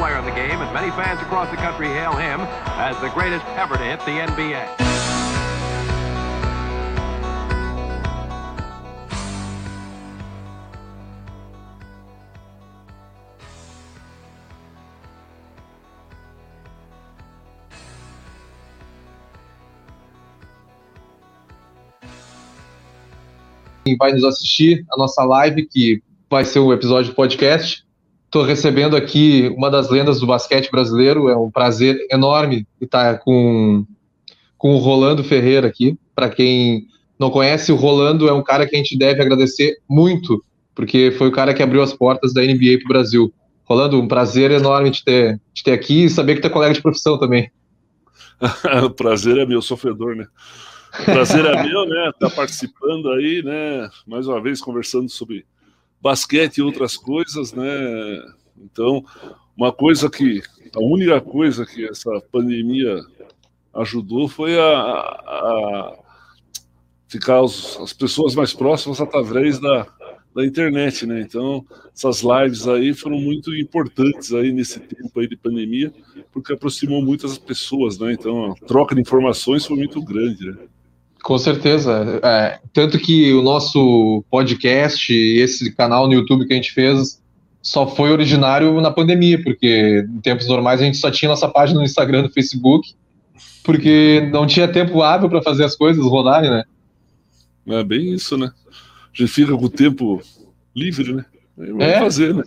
player in the game, and many fans across the country hail him as the greatest ever to hit the NBA. vai nos assistir a nossa live, que vai ser um episódio de podcast. Estou recebendo aqui uma das lendas do basquete brasileiro. É um prazer enorme estar com, com o Rolando Ferreira aqui. Para quem não conhece, o Rolando é um cara que a gente deve agradecer muito, porque foi o cara que abriu as portas da NBA para o Brasil. Rolando, um prazer enorme te ter, te ter aqui e saber que tu é colega de profissão também. o prazer é meu, sofredor, né? O prazer é meu, né? Tá participando aí, né? Mais uma vez conversando sobre basquete e outras coisas, né? Então, uma coisa que a única coisa que essa pandemia ajudou foi a, a ficar os, as pessoas mais próximas através da, da internet, né? Então, essas lives aí foram muito importantes aí nesse tempo aí de pandemia, porque aproximou muitas pessoas, né? Então, a troca de informações foi muito grande, né? Com certeza. É, tanto que o nosso podcast e esse canal no YouTube que a gente fez só foi originário na pandemia, porque em tempos normais a gente só tinha nossa página no Instagram, no Facebook, porque não tinha tempo hábil para fazer as coisas rodarem, né? É bem isso, né? A gente fica com o tempo livre, né? Vamos é. fazer, né?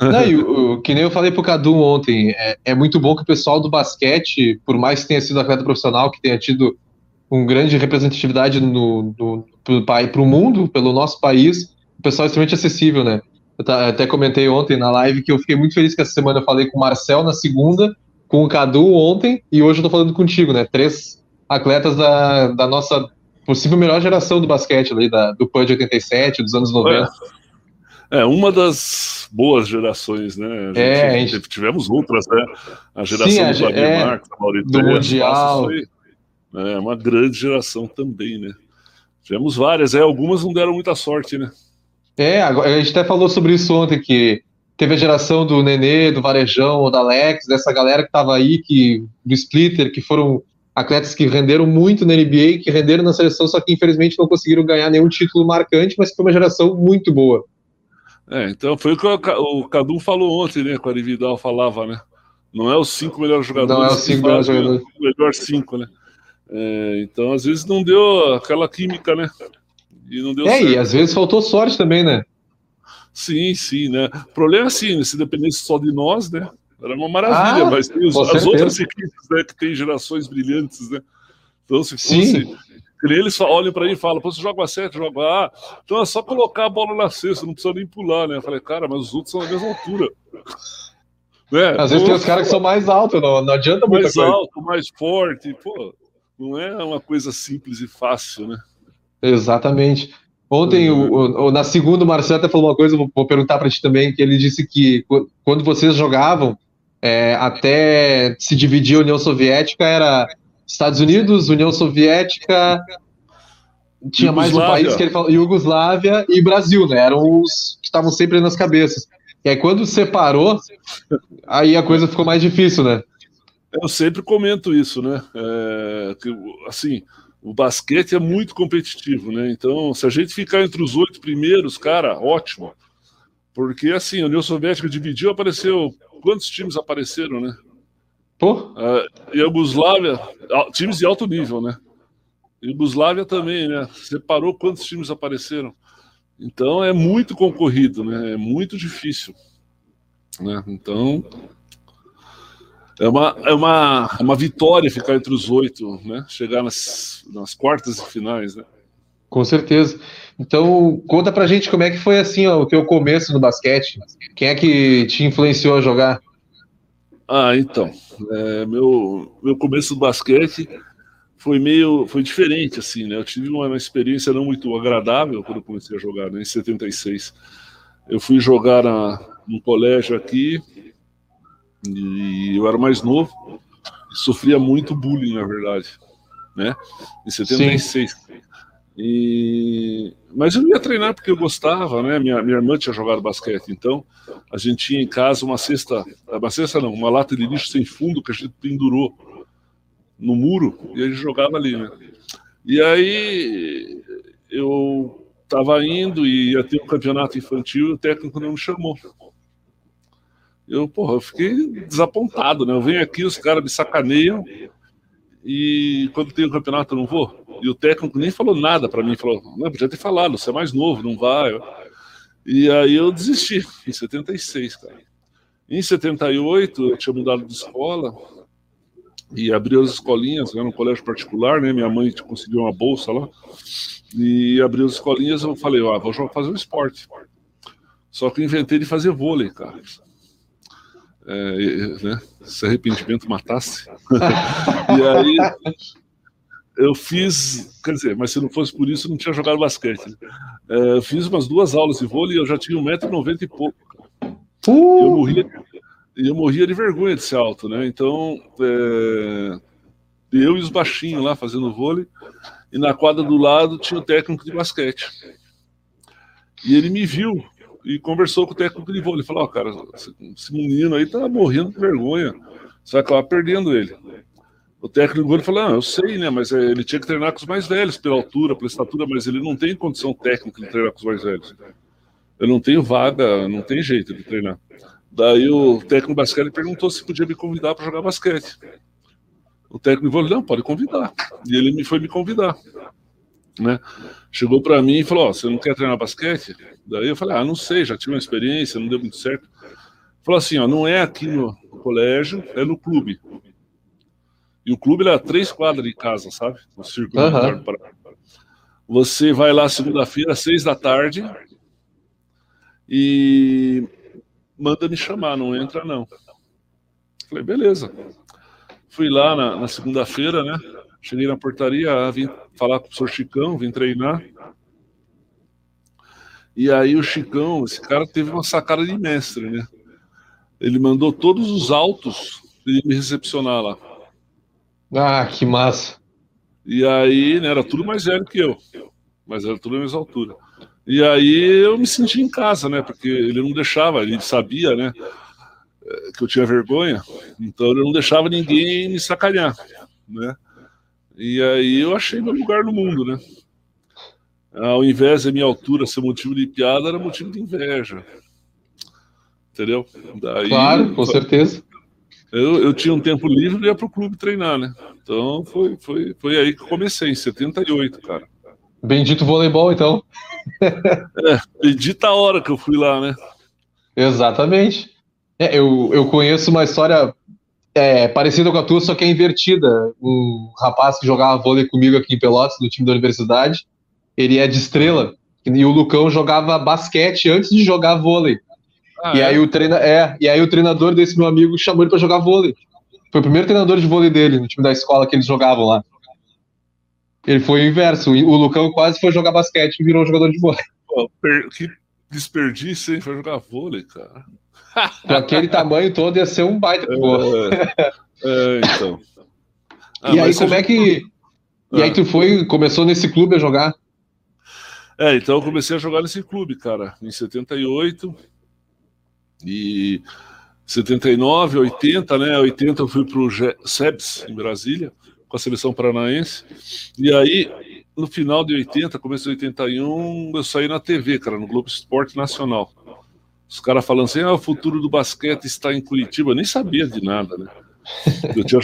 Não, e, o, que nem eu falei pro Cadu ontem, é, é muito bom que o pessoal do basquete, por mais que tenha sido atleta profissional, que tenha tido com grande representatividade no, no, para o mundo, pelo nosso país, o pessoal é extremamente acessível, né? Eu até comentei ontem na live que eu fiquei muito feliz que essa semana eu falei com o Marcel na segunda, com o Cadu ontem, e hoje eu tô falando contigo, né? Três atletas da, da nossa possível melhor geração do basquete ali, da, do PAN de 87, dos anos 90. É, é, uma das boas gerações, né? Gente, é, a gente... Tivemos outras, né? A geração Sim, a, do Vladimir é, Marcos, do Mundial. Foi é uma grande geração também, né? Tivemos várias, é, algumas não deram muita sorte, né? É, a gente até falou sobre isso ontem, que teve a geração do Nenê, do Varejão, da Alex, dessa galera que estava aí, que, do Splitter, que foram atletas que renderam muito na NBA, que renderam na seleção, só que infelizmente não conseguiram ganhar nenhum título marcante, mas foi uma geração muito boa. É, então foi o que o Cadu falou ontem, né? Com a Vidal falava, né? Não é os cinco melhores jogadores. Não é os cinco melhores jogadores. O melhor cinco, né? É, então, às vezes, não deu aquela química, né? E não deu é, certo. e às vezes faltou sorte também, né? Sim, sim, né? O problema é assim, se dependesse só de nós, né? Era uma maravilha, ah, mas tem os, as outras equipes né, que tem gerações brilhantes, né? Então, se fosse. Sim. Eles olham para mim e falam: Pô, você joga a 7, joga A. Então é só colocar a bola na cesta, não precisa nem pular, né? Eu falei, cara, mas os outros são da mesma altura. Né? Às vezes tem os caras que são mais altos, não, não adianta muito. Mais coisa. alto, mais forte, pô não é uma coisa simples e fácil, né? Exatamente. Ontem, uhum. o, o, na segunda, o Marcelo até falou uma coisa, vou, vou perguntar para ti também, que ele disse que quando vocês jogavam, é, até se dividir a União Soviética, era Estados Unidos, União Soviética, tinha mais um país que ele falou, Iugoslávia e Brasil, né? Eram os que estavam sempre nas cabeças. E aí, quando separou, aí a coisa ficou mais difícil, né? Eu sempre comento isso, né? É, que, assim, o basquete é muito competitivo, né? Então, se a gente ficar entre os oito primeiros, cara, ótimo. Porque, assim, a União Soviética dividiu, apareceu. Quantos times apareceram, né? Pô? Uh, Iugoslávia, times de alto nível, né? Iugoslávia também, né? Separou quantos times apareceram. Então é muito concorrido, né? É muito difícil. Né? Então, é uma, é uma, é uma vitória ficar entre os oito, né? Chegar nas, nas quartas e finais, né? Com certeza. Então, conta pra gente como é que foi assim ó, o teu começo no basquete. Quem é que te influenciou a jogar? Ah, então. É, meu, meu começo do basquete foi meio. foi diferente, assim, né? Eu tive uma, uma experiência não muito agradável quando eu comecei a jogar, né, em 76. Eu fui jogar na, num colégio aqui, e eu era mais novo e sofria muito bullying, na verdade, né? Em 76. Sim. E... Mas eu ia treinar porque eu gostava, né? Minha, minha irmã tinha jogado basquete, então a gente tinha em casa uma cesta, uma cesta não, uma lata de lixo sem fundo que a gente pendurou no muro e a gente jogava ali, né? E aí eu estava indo e ia ter um campeonato infantil e o técnico não me chamou. Eu, porra, eu fiquei desapontado, né? Eu venho aqui, os caras me sacaneiam e quando tem o campeonato eu não vou. E o técnico nem falou nada para mim, falou, não, podia ter falado, você é mais novo, não vai. E aí eu desisti, em 76, cara. Em 78, eu tinha mudado de escola e abri as escolinhas, era um colégio particular, né? Minha mãe conseguiu uma bolsa lá. E abri as escolinhas, eu falei, ah, vou fazer um esporte. Só que eu inventei de fazer vôlei, cara. É, né? Se arrependimento matasse. e aí eu fiz, quer dizer, mas se não fosse por isso, eu não tinha jogado basquete. É, eu fiz umas duas aulas de vôlei e eu já tinha 1,90m e pouco. Uh! Eu, morria, eu morria de vergonha de ser alto, né? Então, é, eu e os baixinhos lá fazendo vôlei, e na quadra do lado tinha o técnico de basquete. E ele me viu e conversou com o técnico de vôlei. Falou: Ó, oh, cara, esse menino aí tá morrendo de vergonha, você vai acabar perdendo ele. O técnico Gol falou: ah, eu sei, né? Mas é, ele tinha que treinar com os mais velhos, pela altura, pela estatura, mas ele não tem condição técnica de treinar com os mais velhos. Eu não tenho vaga, não tem jeito de treinar. Daí o técnico basquete perguntou se podia me convidar para jogar basquete. O técnico falou: não, pode convidar. E ele me foi me convidar. Né? Chegou para mim e falou: oh, você não quer treinar basquete? Daí eu falei: ah, não sei, já tive uma experiência, não deu muito certo. Falou assim: ó, não é aqui no colégio, é no clube. E o clube era três quadras de casa, sabe? No Círculo uhum. Você vai lá segunda-feira, seis da tarde, e manda me chamar, não entra não. Falei, beleza. Fui lá na, na segunda-feira, né? Cheguei na portaria, vim falar com o professor Chicão, vim treinar. E aí o Chicão, esse cara teve uma sacada de mestre, né? Ele mandou todos os autos de me recepcionar lá. Ah, que massa. E aí, né, era tudo mais velho que eu, mas era tudo a mesma altura. E aí eu me senti em casa, né, porque ele não deixava, ele sabia, né, eh, que eu tinha vergonha, então ele não deixava ninguém me sacanear, né. E aí eu achei meu lugar no mundo, né. Ao invés da minha altura ser motivo de piada, era motivo de inveja. Entendeu? Daí, claro, com certeza eu, eu tinha um tempo livre e ia pro clube treinar, né? Então foi, foi, foi aí que comecei, em 78, cara. Bendito voleibol, então. é, bendita a hora que eu fui lá, né? Exatamente. É, eu, eu conheço uma história é, parecida com a tua, só que é invertida. Um rapaz que jogava vôlei comigo aqui em Pelotas, no time da universidade, ele é de estrela. E o Lucão jogava basquete antes de jogar vôlei. Ah, e, é? aí o treina, é, e aí o treinador desse meu amigo chamou ele para jogar vôlei. Foi o primeiro treinador de vôlei dele, no time da escola que eles jogavam lá. Ele foi o inverso. O Lucão quase foi jogar basquete e virou jogador de vôlei. Que desperdício, hein? Foi jogar vôlei, cara. Com aquele tamanho todo ia ser um baita. É, é, então. Ah, e aí, como é que. E aí, ah. tu foi, começou nesse clube a jogar? É, então eu comecei a jogar nesse clube, cara, em 78. E 79, 80, né? 80 eu fui para o SEBS, em Brasília, com a seleção paranaense. E aí, no final de 80, começo de 81, eu saí na TV, cara, no Globo Esporte Nacional. Os caras falando assim: ah, o futuro do basquete está em Curitiba. Eu nem sabia de nada, né? Eu tinha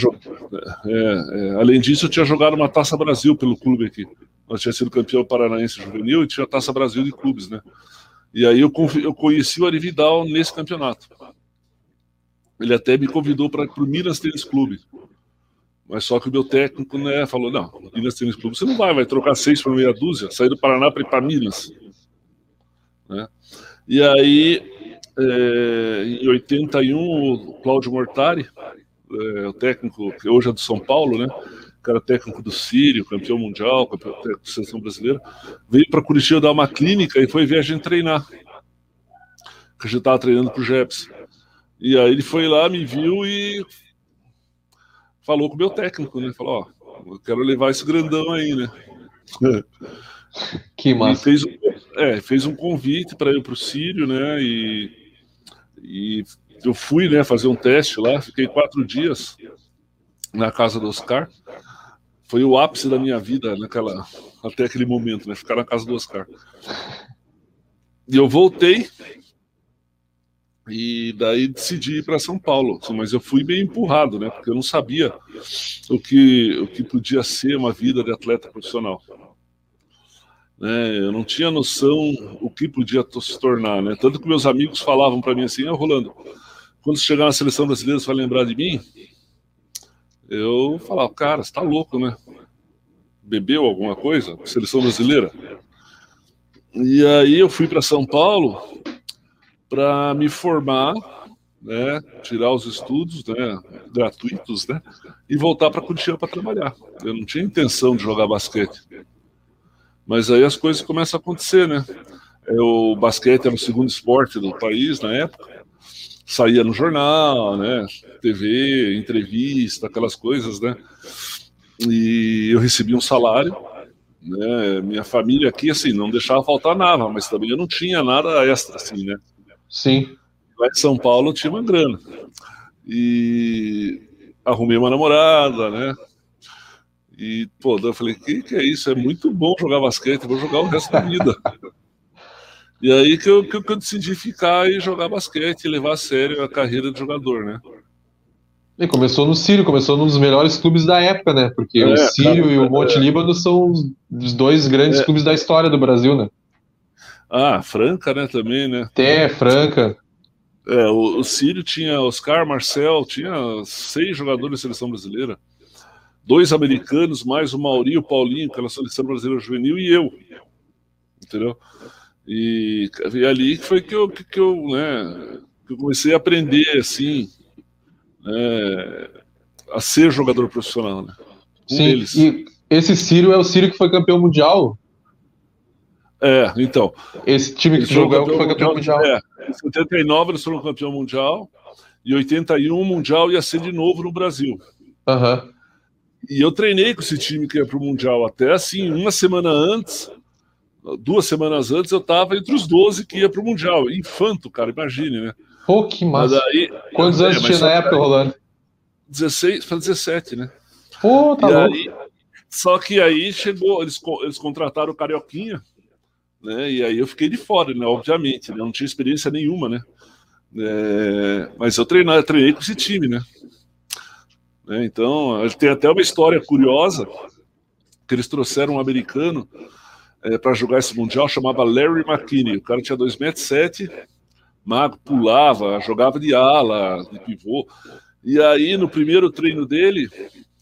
é, é, além disso, eu tinha jogado uma Taça Brasil pelo clube aqui. Nós tinha sido campeão paranaense juvenil e tinha a Taça Brasil de clubes, né? E aí eu, eu conheci o Ari Vidal nesse campeonato. Ele até me convidou para o Minas Tênis Clube. Mas só que o meu técnico né, falou: não, Minas Tênis Clube você não vai, vai trocar seis para meia dúzia, sair do Paraná para ir para Minas. Né? E aí, é, em 81, o Cláudio Mortari, é, o técnico que hoje é do São Paulo, né? cara técnico do Sírio, campeão mundial, campeão da seleção brasileira, veio para Curitiba dar uma clínica e foi ver a gente treinar. Que a gente estava treinando com o Jeps. E aí ele foi lá, me viu e falou com o meu técnico, né? Falou, ó, eu quero levar esse grandão aí, né? Que massa. Fez, é, fez um convite para ir para o Sírio, né? E, e eu fui né, fazer um teste lá, fiquei quatro dias na casa do Oscar. Foi o ápice da minha vida naquela, até aquele momento, né? Ficar na casa do Oscar. E eu voltei e daí decidi ir para São Paulo, mas eu fui meio empurrado, né? Porque eu não sabia o que, o que podia ser uma vida de atleta profissional. Né? Eu não tinha noção o que podia se tornar, né? Tanto que meus amigos falavam para mim assim: ah, Rolando, quando chegar na seleção brasileira, você vai lembrar de mim? Eu falava, cara, você tá louco, né? Bebeu alguma coisa? Seleção brasileira? E aí eu fui para São Paulo para me formar, né, tirar os estudos, né, gratuitos, né, e voltar para Curitiba para trabalhar. Eu não tinha intenção de jogar basquete. Mas aí as coisas começam a acontecer, né? O basquete era o segundo esporte do país na época. Saía no jornal, né? TV, entrevista, aquelas coisas, né? E eu recebi um salário, né? Minha família aqui, assim, não deixava faltar nada, mas também eu não tinha nada extra, assim, né? Sim. Lá em São Paulo eu tinha uma grana. E arrumei uma namorada, né? E, pô, eu falei, que que é isso? É muito bom jogar basquete, vou jogar o resto da vida. e aí que eu, que eu decidi ficar e jogar basquete levar a sério a carreira de jogador, né? E começou no Sírio, começou num dos melhores clubes da época, né? Porque é, o Sírio cara, e o Monte é. Líbano são os dois grandes é. clubes da história do Brasil, né? Ah, Franca, né, também, né? Até Franca. É, o, o Sírio tinha Oscar, Marcel, tinha seis jogadores da seleção brasileira. Dois americanos, mais o Mauri, o Paulinho, aquela seleção brasileira juvenil, e eu. Entendeu? E, e ali foi que eu, que, que eu, né, que eu comecei a aprender, assim, né, a ser jogador profissional, né? Um Sim, deles. e esse Sírio é o Sírio que foi campeão mundial é, então. Esse time que jogou foi campeão mundial. É, em 79 eles foram campeão mundial, e 81 o mundial ia ser de novo no Brasil. Uhum. E eu treinei com esse time que ia para o mundial até assim, uma semana antes, duas semanas antes, eu estava entre os 12 que ia para o mundial. Infanto, cara, imagine, né? Pô, que massa. Aí, Quantos é, anos tinha na época, Rolando? 16 para 17, né? Pô, tá e louco. Aí, só que aí chegou, eles, eles contrataram o Carioquinha, né? E aí eu fiquei de fora, né? Obviamente, né? não tinha experiência nenhuma, né? É, mas eu treinei, treinei com esse time, né? É, então, tem até uma história curiosa que eles trouxeram um americano é, para jogar esse mundial, chamava Larry McKinney. O cara tinha 2,7 m mago, pulava, jogava de ala, de pivô. E aí, no primeiro treino dele,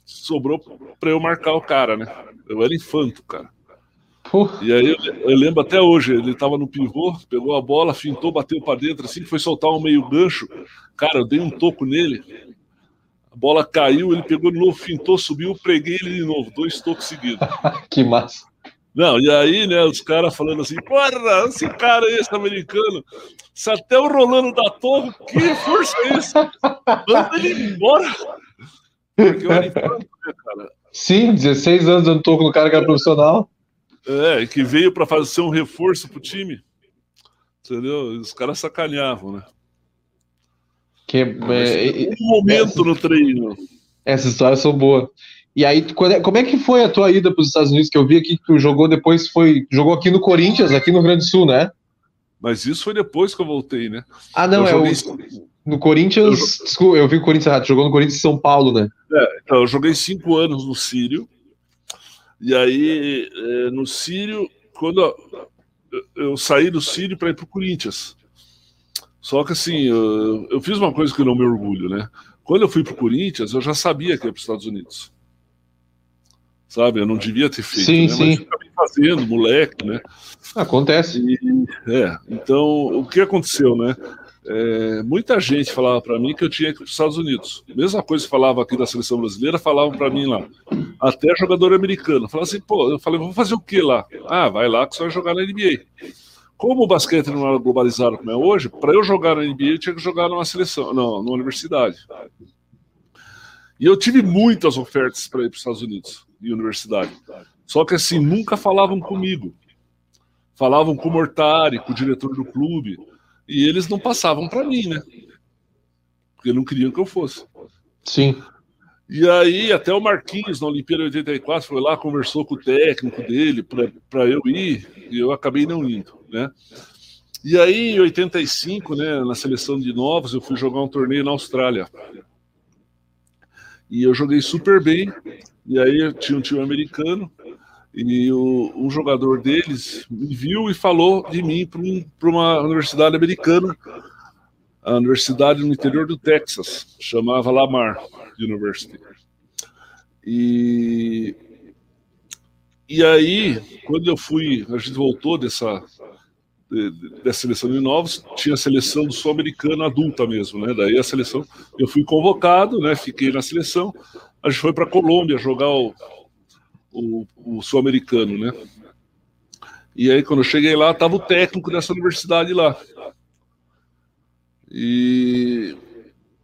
sobrou para eu marcar o cara, né? Eu era infanto, cara. E aí eu, eu, lembro até hoje, ele estava no pivô, pegou a bola, fintou, bateu para dentro, assim que foi soltar um meio gancho. Cara, eu dei um toco nele. A bola caiu, ele pegou de novo, fintou, subiu, preguei ele de novo, dois tocos seguidos. que massa. Não, e aí, né, os caras falando assim, porra, esse cara aí, esse americano, se até o Rolando da Torre, que força é isso? Manda ele embora. Porque eu era infanto, né, cara? Sim, 16 anos dando toco no cara que era profissional. É, que veio para fazer um reforço pro time. Entendeu? Os caras sacaneavam, né? Que, é, um momento no treino. Essas histórias são boas. E aí, é, como é que foi a tua ida para os Estados Unidos? Que eu vi aqui que tu jogou depois, foi jogou aqui no Corinthians, aqui no Rio Grande do Sul, né? Mas isso foi depois que eu voltei, né? Ah, não, eu é joguei... o, no Corinthians. Eu... Desculpa, eu vi o Corinthians errado, jogou no Corinthians São Paulo, né? É, então, eu joguei cinco anos no Sírio. E aí, é, no Sírio, quando eu saí do Sírio para ir para o Corinthians. Só que assim, eu, eu, fiz uma coisa que eu não me orgulho, né? Quando eu fui para o Corinthians, eu já sabia que ia para os Estados Unidos. Sabe? Eu não devia ter feito, sim, né? sim. Mas eu acabei fazendo, moleque, né? Acontece. E, é, então, o que aconteceu, né? É, muita gente falava para mim que eu tinha que ir para os Estados Unidos. Mesma coisa que falava aqui da seleção brasileira, falavam para mim lá. Até jogador americano. Falava assim, pô, eu falei, vou fazer o que lá? Ah, vai lá que você vai jogar na NBA. Como o basquete não era globalizado como é hoje, para eu jogar na NBA eu tinha que jogar numa seleção, não, numa universidade. E eu tive muitas ofertas para ir para os Estados Unidos e universidade. Só que assim, nunca falavam comigo. Falavam com o Mortari, com o diretor do clube, e eles não passavam para mim, né? Porque não queriam que eu fosse. Sim. E aí, até o Marquinhos, na Olimpíada 84, foi lá, conversou com o técnico dele para eu ir, e eu acabei não indo, né? E aí, em 85, né, na seleção de novos, eu fui jogar um torneio na Austrália. E eu joguei super bem, e aí tinha um time americano, e o, um jogador deles me viu e falou de mim para um, uma universidade americana, a universidade no interior do Texas, chamava Lamar University. E, e aí, quando eu fui, a gente voltou dessa, dessa seleção de novos, tinha a seleção do sul-americano adulta mesmo, né? Daí a seleção, eu fui convocado, né? Fiquei na seleção, a gente foi para Colômbia jogar o, o, o sul-americano, né? E aí, quando eu cheguei lá, estava o técnico dessa universidade lá. E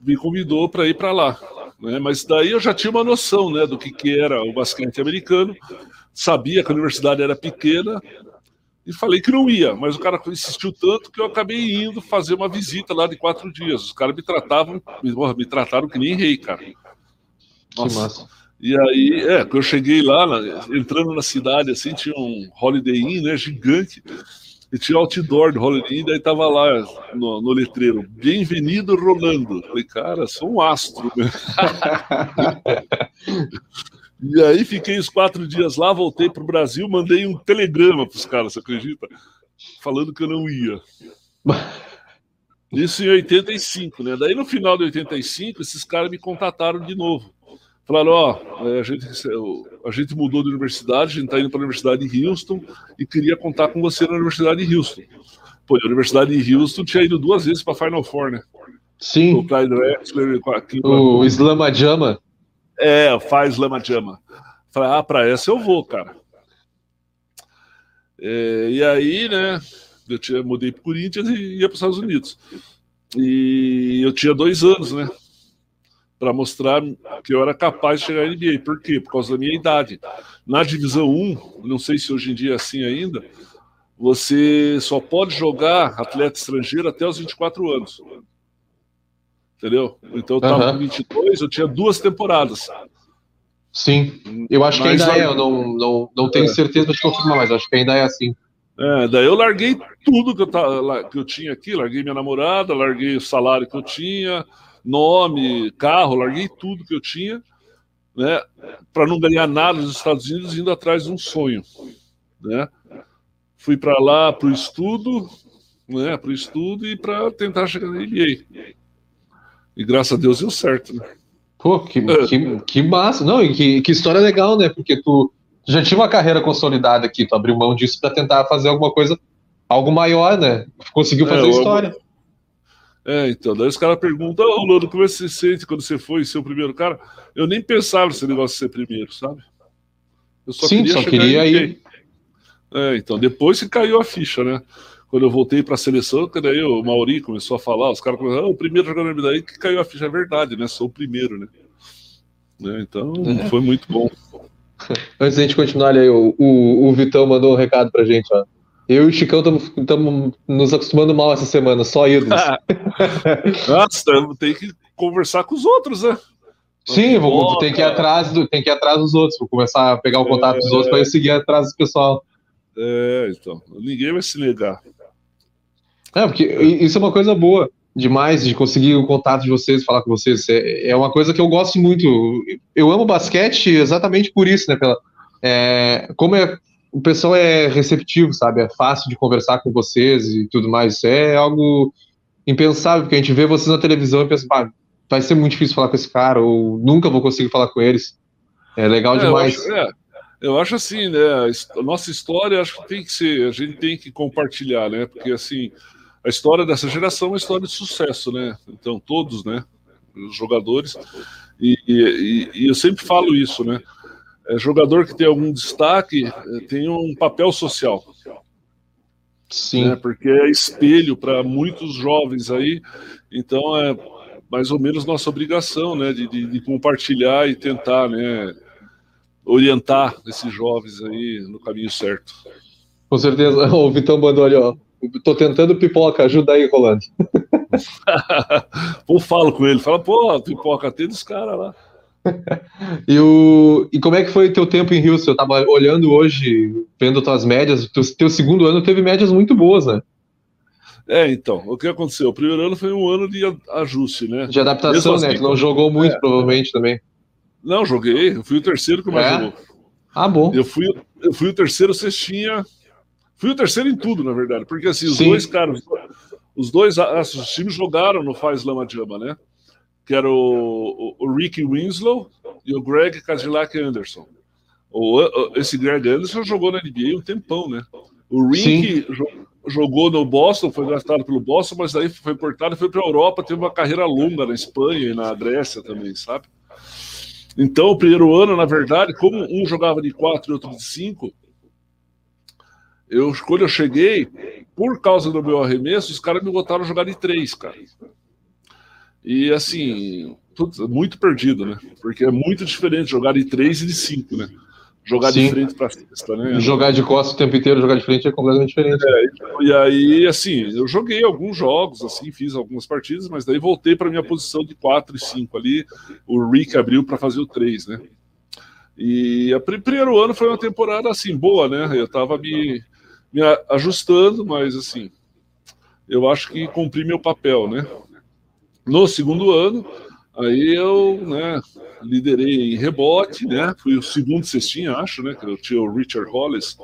me convidou para ir para lá. Né? Mas daí eu já tinha uma noção né, do que, que era o basquete americano, sabia que a universidade era pequena e falei que não ia. Mas o cara insistiu tanto que eu acabei indo fazer uma visita lá de quatro dias. Os caras me tratavam, me, me trataram que nem rei, cara. Nossa. Que massa. E aí, é, quando eu cheguei lá, entrando na cidade, assim, tinha um Holiday Inn, né, gigante, e tinha outdoor do Holiday Inn, daí tava lá no, no letreiro, Bem-vindo Rolando. Falei, cara, sou um astro, né? e aí fiquei os quatro dias lá, voltei pro Brasil, mandei um telegrama pros caras, você acredita? Falando que eu não ia. Isso em 85, né? Daí no final de 85, esses caras me contataram de novo. Falaram, ó, é, a gente, a gente mudou de universidade, a gente está indo para a Universidade de Houston e queria contar com você na Universidade de Houston. Pô, a Universidade de Houston tinha ido duas vezes para Final Four, né? Sim. O Clyde Drexler, o Islamajama. É, faz Islamajama. Falei, ah, para essa eu vou, cara. É, e aí, né, eu tinha, mudei para Corinthians e ia para os Estados Unidos. E eu tinha dois anos, né? para mostrar que eu era capaz de chegar à NBA. Por quê? Por causa da minha idade. Na divisão 1, não sei se hoje em dia é assim ainda, você só pode jogar atleta estrangeiro até os 24 anos. Entendeu? Então eu estava uhum. com 22, eu tinha duas temporadas. Sim, eu acho mas que ainda é, eu não, não, não tenho é. certeza de confirmar, mas acho que ainda é assim. É, daí eu larguei tudo que eu, tava, que eu tinha aqui, larguei minha namorada, larguei o salário que eu tinha, nome, carro, larguei tudo que eu tinha, né, para não ganhar nada nos Estados Unidos, indo atrás de um sonho, né? Fui para lá para o estudo, né, para o estudo e para tentar chegar na NBA. E graças a Deus deu certo, né? Pô, que, é. que, que massa. Não, e que, que história legal, né? Porque tu, tu já tinha uma carreira consolidada aqui, tu abriu mão disso para tentar fazer alguma coisa, algo maior, né? Conseguiu fazer é, história. É, então, daí os caras perguntam, ô oh, Lodo, como você se sente quando você foi ser o primeiro cara? Eu nem pensava nesse negócio de ser primeiro, sabe? Eu só Sim, queria só queria ir. É, então, depois que caiu a ficha, né? Quando eu voltei para a seleção, que daí o Mauri começou a falar, os caras começaram, ah, o primeiro jogador daí que caiu a ficha, é verdade, né? Sou o primeiro, né? É, então, é. foi muito bom. Antes da gente continuar ali, o, o, o Vitão mandou um recado pra gente, ó. Eu e o Chicão estamos nos acostumando mal essa semana, só ídolos. Nossa, tem que conversar com os outros, né? Sim, vou, tem, que ir atrás do, tem que ir atrás dos outros, vou começar a pegar o contato é... dos outros para seguir atrás do pessoal. É, então, ninguém vai se negar. É, porque isso é uma coisa boa demais de conseguir o contato de vocês, falar com vocês. É, é uma coisa que eu gosto muito. Eu amo basquete exatamente por isso, né? Pela, é, como é o pessoal é receptivo, sabe? É fácil de conversar com vocês e tudo mais. É algo impensável, porque a gente vê vocês na televisão e pensa, ah, vai ser muito difícil falar com esse cara, ou nunca vou conseguir falar com eles. É legal é, demais. Acho, é, eu acho assim, né? A nossa história acho que tem que ser, a gente tem que compartilhar, né? Porque assim, a história dessa geração é uma história de sucesso, né? Então, todos, né? Os jogadores. E, e, e eu sempre falo isso, né? é, jogador que tem algum destaque é, tem um papel social. Sim. Né, porque é espelho para muitos jovens aí, então é mais ou menos nossa obrigação, né, de, de, de compartilhar e tentar, né, orientar esses jovens aí no caminho certo. Com certeza. O Vitão mandou ali, ó. Tô tentando pipoca, ajuda aí, Rolando. Ou falo com ele, fala, pô, pipoca, tem dos caras lá. e, o, e como é que foi teu tempo em Houston? Eu tava olhando hoje, vendo tuas médias, teu, teu segundo ano teve médias muito boas, né? É, então, o que aconteceu? O primeiro ano foi um ano de ajuste, né? De adaptação, assim, né? Que não jogou muito, é. provavelmente, também. Não, joguei. Eu fui o terceiro que mais é? jogou. Ah, bom. Eu fui, eu fui o terceiro cestinha. Fui o terceiro em tudo, na verdade. Porque assim, os Sim. dois caras, os dois os times jogaram no Faz Lama Jama, né? Que era o, o, o Ricky Winslow e o Greg Cadillac Anderson. O, esse Greg Anderson jogou na NBA um tempão, né? O Ricky jogou no Boston, foi draftado pelo Boston, mas daí foi portado e foi para a Europa, teve uma carreira longa na Espanha e na Grécia também, sabe? Então, o primeiro ano, na verdade, como um jogava de quatro e outro de cinco, eu, quando eu cheguei, por causa do meu arremesso, os caras me botaram a jogar de três, cara. E assim, tudo, muito perdido, né? Porque é muito diferente jogar de três e de cinco, né? Jogar Sim. de frente para cesta, né? Jogar de costas o tempo inteiro, jogar de frente é completamente diferente. É, e aí, assim, eu joguei alguns jogos, assim, fiz algumas partidas, mas daí voltei para minha posição de 4 e 5 ali. O Rick abriu para fazer o 3, né? E o primeiro ano foi uma temporada assim boa, né? Eu estava me, me ajustando, mas assim, eu acho que cumpri meu papel, né? No segundo ano, Aí eu, né, liderei em rebote, né? Fui o segundo cestinha, acho, né? Que eu tinha o Richard Hollis.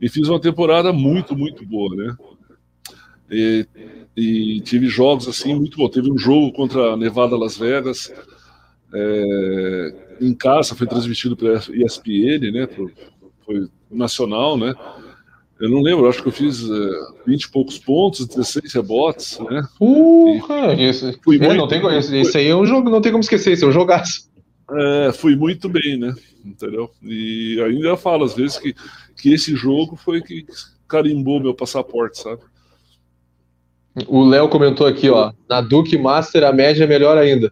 E fiz uma temporada muito, muito boa, né? E, e tive jogos assim muito bom. Teve um jogo contra a Nevada Las Vegas, é, em casa, foi transmitido pela ESPN, né? Foi nacional, né? Eu não lembro, acho que eu fiz uh, 20 e poucos pontos, 16 rebotes, né? Porra, esse, é, muito, não tem, esse, esse, aí é um jogo, não tem como esquecer, esse é um jogaço. É, fui muito bem, né? Entendeu? E ainda eu falo às vezes que, que esse jogo foi que carimbou meu passaporte, sabe? O Léo comentou aqui, ó, na Duke Master a média é melhor ainda.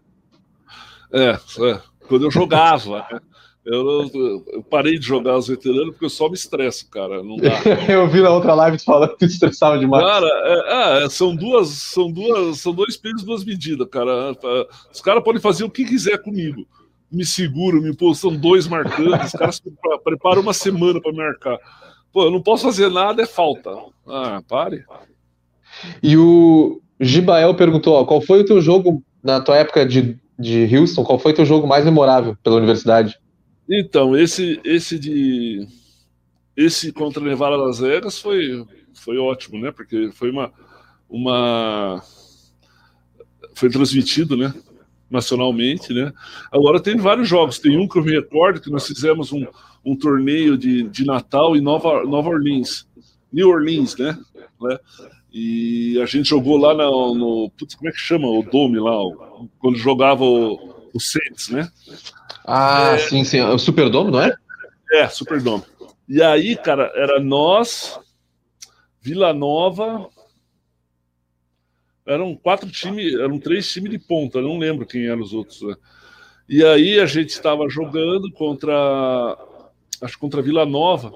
É, é quando eu jogava, né? Eu, eu, parei de jogar os veteranos porque eu só me estresso, cara. Não dá. eu vi na outra live tu falando que tu estressava demais. Cara, é, é, são duas, são duas, são dois pesos, duas medidas, cara. Os caras podem fazer o que quiser comigo. Me seguram, me pô, são dois marcantes, os caras preparam uma semana para marcar. Pô, eu não posso fazer nada, é falta. Ah, pare. E o Gibael perguntou: ó, qual foi o teu jogo na tua época de, de Houston? Qual foi o teu jogo mais memorável pela universidade? Então, esse, esse de. Esse contra Nevada Las Vegas foi, foi ótimo, né? Porque foi uma. uma foi transmitido, né? Nacionalmente, né? Agora tem vários jogos. Tem um que eu me recordo que nós fizemos um, um torneio de, de Natal em Nova, Nova Orleans. New Orleans, né? né? E a gente jogou lá no. Putz, como é que chama? O Dome lá, quando jogava o, o Saints, né? Ah, é, sim, sim. O Superdome, não é? É, Superdome. E aí, cara, era nós, Vila Nova. Eram quatro times, eram três times de ponta, não lembro quem eram os outros. Né? E aí a gente estava jogando contra, acho contra Vila Nova.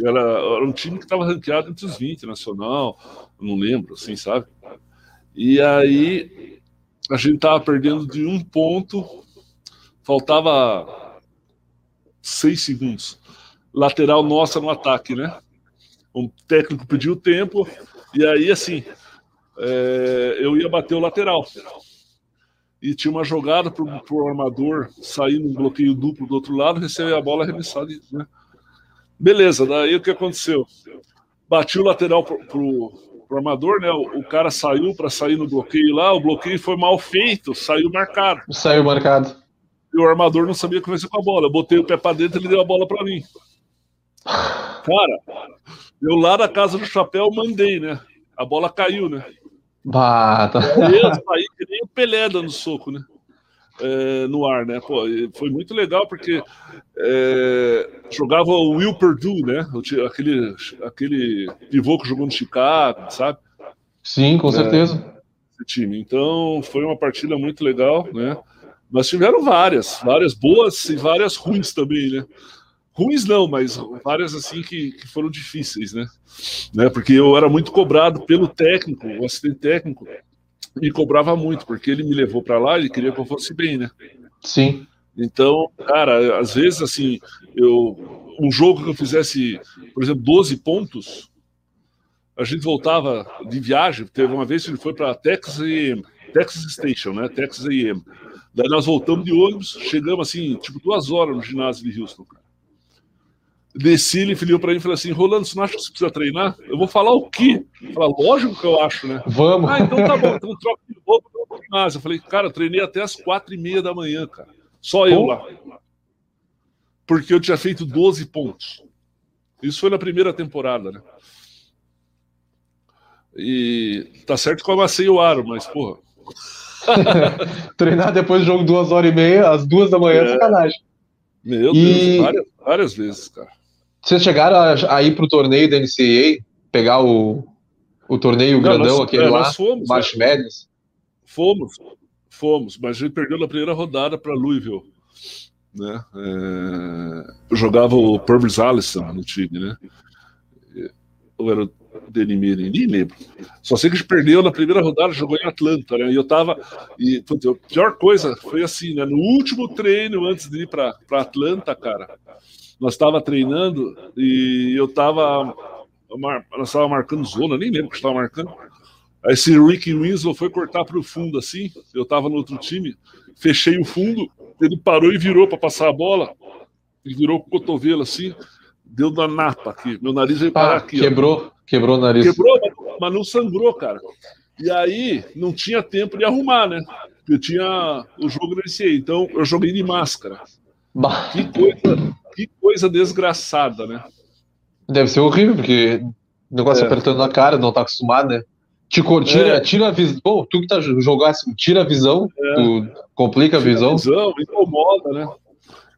Era, era um time que estava ranqueado entre os 20, nacional, não lembro, assim, sabe? E aí a gente estava perdendo de um ponto faltava seis segundos. Lateral nossa no ataque, né? O técnico pediu tempo, e aí, assim, é, eu ia bater o lateral. E tinha uma jogada para o armador sair num bloqueio duplo do outro lado, receber a bola arremessada. Né? Beleza, daí o que aconteceu? Bati o lateral para o armador, né? O, o cara saiu para sair no bloqueio lá, o bloqueio foi mal feito, saiu marcado. Saiu marcado e o armador não sabia que fazer com a bola. Eu botei o pé para dentro e ele deu a bola para mim. Cara, eu lá na casa do chapéu mandei, né? A bola caiu, né? Bah, tá. Eu saí que nem o Pelé dando soco, né? É, no ar, né? Pô, foi muito legal porque é, jogava o Will Perdue, né? Aquele, aquele pivô que jogou no Chicago, sabe? Sim, com é, certeza. time. Então foi uma partida muito legal, né? Mas tiveram várias, várias boas e várias ruins também, né? ruins não, mas várias assim que, que, foram difíceis, né? né? Porque eu era muito cobrado pelo técnico, o assistente técnico me cobrava muito, porque ele me levou para lá, ele queria que eu fosse bem, né? Sim. Então, cara, às vezes assim, eu um jogo que eu fizesse, por exemplo, 12 pontos, a gente voltava de viagem, teve uma vez que ele foi para Texas e Texas Station, né? Texas A&M. Daí nós voltamos de ônibus, chegamos assim, tipo duas horas no ginásio de Houston, cara. Desci, ele filhou para mim e falou assim: Rolando, você não acha que você precisa treinar? Eu vou falar o quê? Falar, lógico que eu acho, né? Vamos. Ah, então tá bom, então troca de roupa no ginásio. Eu falei, cara, eu treinei até as quatro e meia da manhã, cara. Só eu lá. Porque eu tinha feito 12 pontos. Isso foi na primeira temporada, né? E tá certo que eu amassei o aro, mas, porra. Treinar depois do jogo duas horas e meia, às duas da manhã, é, sacanagem. Meu e... Deus, várias, várias vezes, cara. Vocês chegaram a, a ir pro torneio da NCAA? Pegar o, o torneio Não, grandão, nós, aquele é, lá? Fomos, March é. Madness? Fomos, fomos, mas a gente perdeu na primeira rodada para Louisville. Né? É, eu jogava o Purvis Allison no time, né? Ou era o Denimiri, nem lembro. Só sei que a gente perdeu na primeira rodada, jogou em Atlanta, né? E eu tava. E, putz, a pior coisa foi assim, né? No último treino, antes de ir para Atlanta, cara, nós estava treinando e eu tava. Nós estava marcando zona, nem lembro que estava marcando. Aí esse Ricky Winslow foi cortar para o fundo assim. Eu tava no outro time, fechei o fundo, ele parou e virou para passar a bola. E virou com o cotovelo assim, deu na napa aqui. Meu nariz veio parar ah, aqui. Quebrou, ó. Quebrou o nariz. Quebrou, mas não sangrou, cara. E aí não tinha tempo de arrumar, né? Eu tinha o jogo nesse aí, então eu joguei de máscara. Bah. Que coisa, que coisa desgraçada, né? Deve ser horrível, porque o negócio é. apertando na cara, não tá acostumado, né? Te tira, é. tira a visão. Pô, tu que tá jogando assim, tira a visão, é. tu complica a tira visão. A visão, incomoda, né?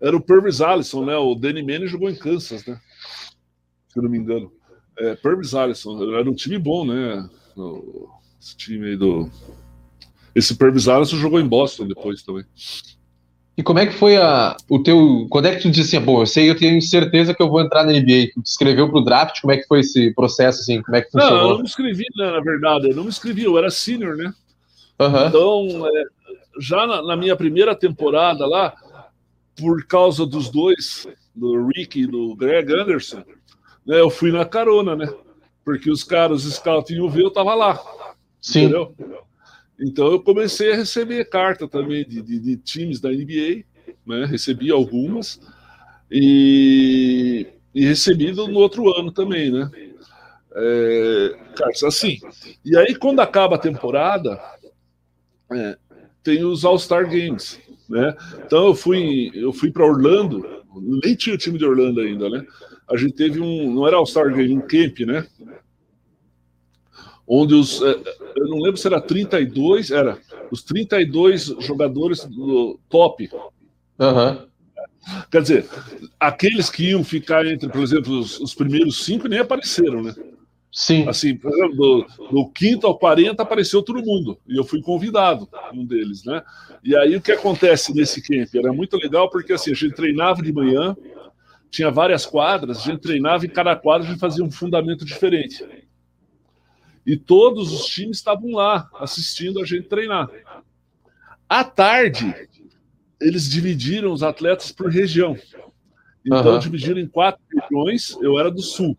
Era o Purvis Allison, né? O Danny Manning jogou em Kansas, né? Se eu não me engano. É, Purvis Allison, era um time bom, né? Esse time aí do. Esse Purvis Allison jogou em Boston depois também. E como é que foi a, o teu. Quando é que tu disse assim, pô, eu sei, eu tenho certeza que eu vou entrar na NBA? Tu te escreveu pro draft? Como é que foi esse processo, assim? Como é que funcionou? Não, eu não me inscrevi, né, na verdade. Eu não me inscrevi, eu era senior, né? Uhum. Então, é, já na, na, minha primeira temporada lá, por causa dos dois, do Rick e do Greg Anderson, né, eu fui na carona, né? Porque os caras, os scouts iam ver, eu tava lá. Sim. Entendeu? Então eu comecei a receber carta também de, de, de times da NBA, né? Recebi algumas e, e recebi no outro ano também, né? É, cartas assim. E aí quando acaba a temporada, é, tem os All-Star Games, né? Então eu fui, eu fui para Orlando, nem tinha o time de Orlando ainda, né? A gente teve um, não era All-Star Game, um camp, né? onde os. É, eu não lembro se era 32, era os 32 jogadores do top. Uhum. Quer dizer, aqueles que iam ficar entre, por exemplo, os, os primeiros cinco nem apareceram, né? Sim. Assim, por exemplo, do, do, quinto ao 40 apareceu todo mundo. E eu fui convidado, um deles, né? E aí o que acontece nesse camp? Era muito legal porque assim, a gente treinava de manhã, tinha várias quadras, a gente treinava e cada quadra a gente fazia um fundamento diferente. E todos os times estavam lá assistindo a gente treinar. À tarde, eles dividiram os atletas por região. Então, uhum. dividiram em quatro regiões. Eu era do sul.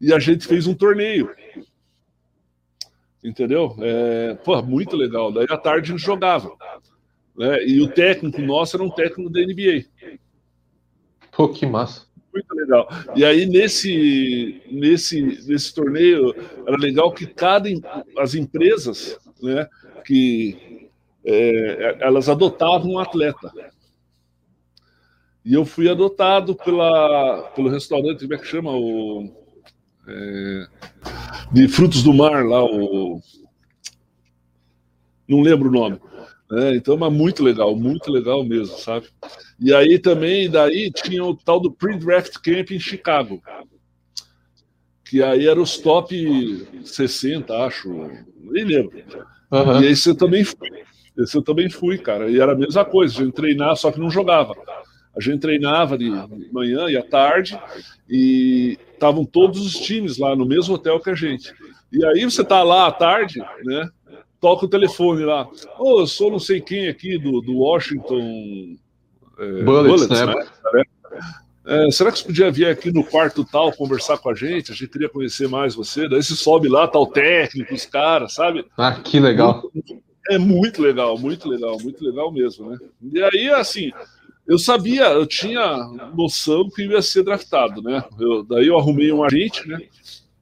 E a gente fez um torneio. Entendeu? É, pô, muito legal. Daí à tarde a gente jogava. Né? E o técnico nosso era um técnico da NBA. Pô, que massa muito legal. E aí, nesse, nesse, nesse torneio, era legal que cada as empresas né, que é, elas adotavam um atleta. E eu fui adotado pela, pelo restaurante, como é que chama? O, é, de frutos do mar lá, o. Não lembro o nome. É, então, mas muito legal, muito legal mesmo, sabe? E aí também, daí tinha o tal do Pre-Draft Camp em Chicago, que aí era os top 60, acho, nem lembro. Uhum. E esse eu também fui. Esse eu também fui, cara. E era a mesma coisa, a gente treinar, só que não jogava. A gente treinava de manhã e à tarde e estavam todos os times lá no mesmo hotel que a gente. E aí você tá lá à tarde, né? Toca o telefone lá. Ô, oh, eu sou não sei quem aqui do, do Washington é, Bullets, Bullets, né? né? É, será que você podia vir aqui no quarto tal conversar com a gente? A gente queria conhecer mais você. Daí você sobe lá, tá o técnico, os caras, sabe? Ah, que legal. É muito legal, muito legal, muito legal mesmo, né? E aí, assim, eu sabia, eu tinha noção que ia ser draftado, né? Eu, daí eu arrumei um agente, né?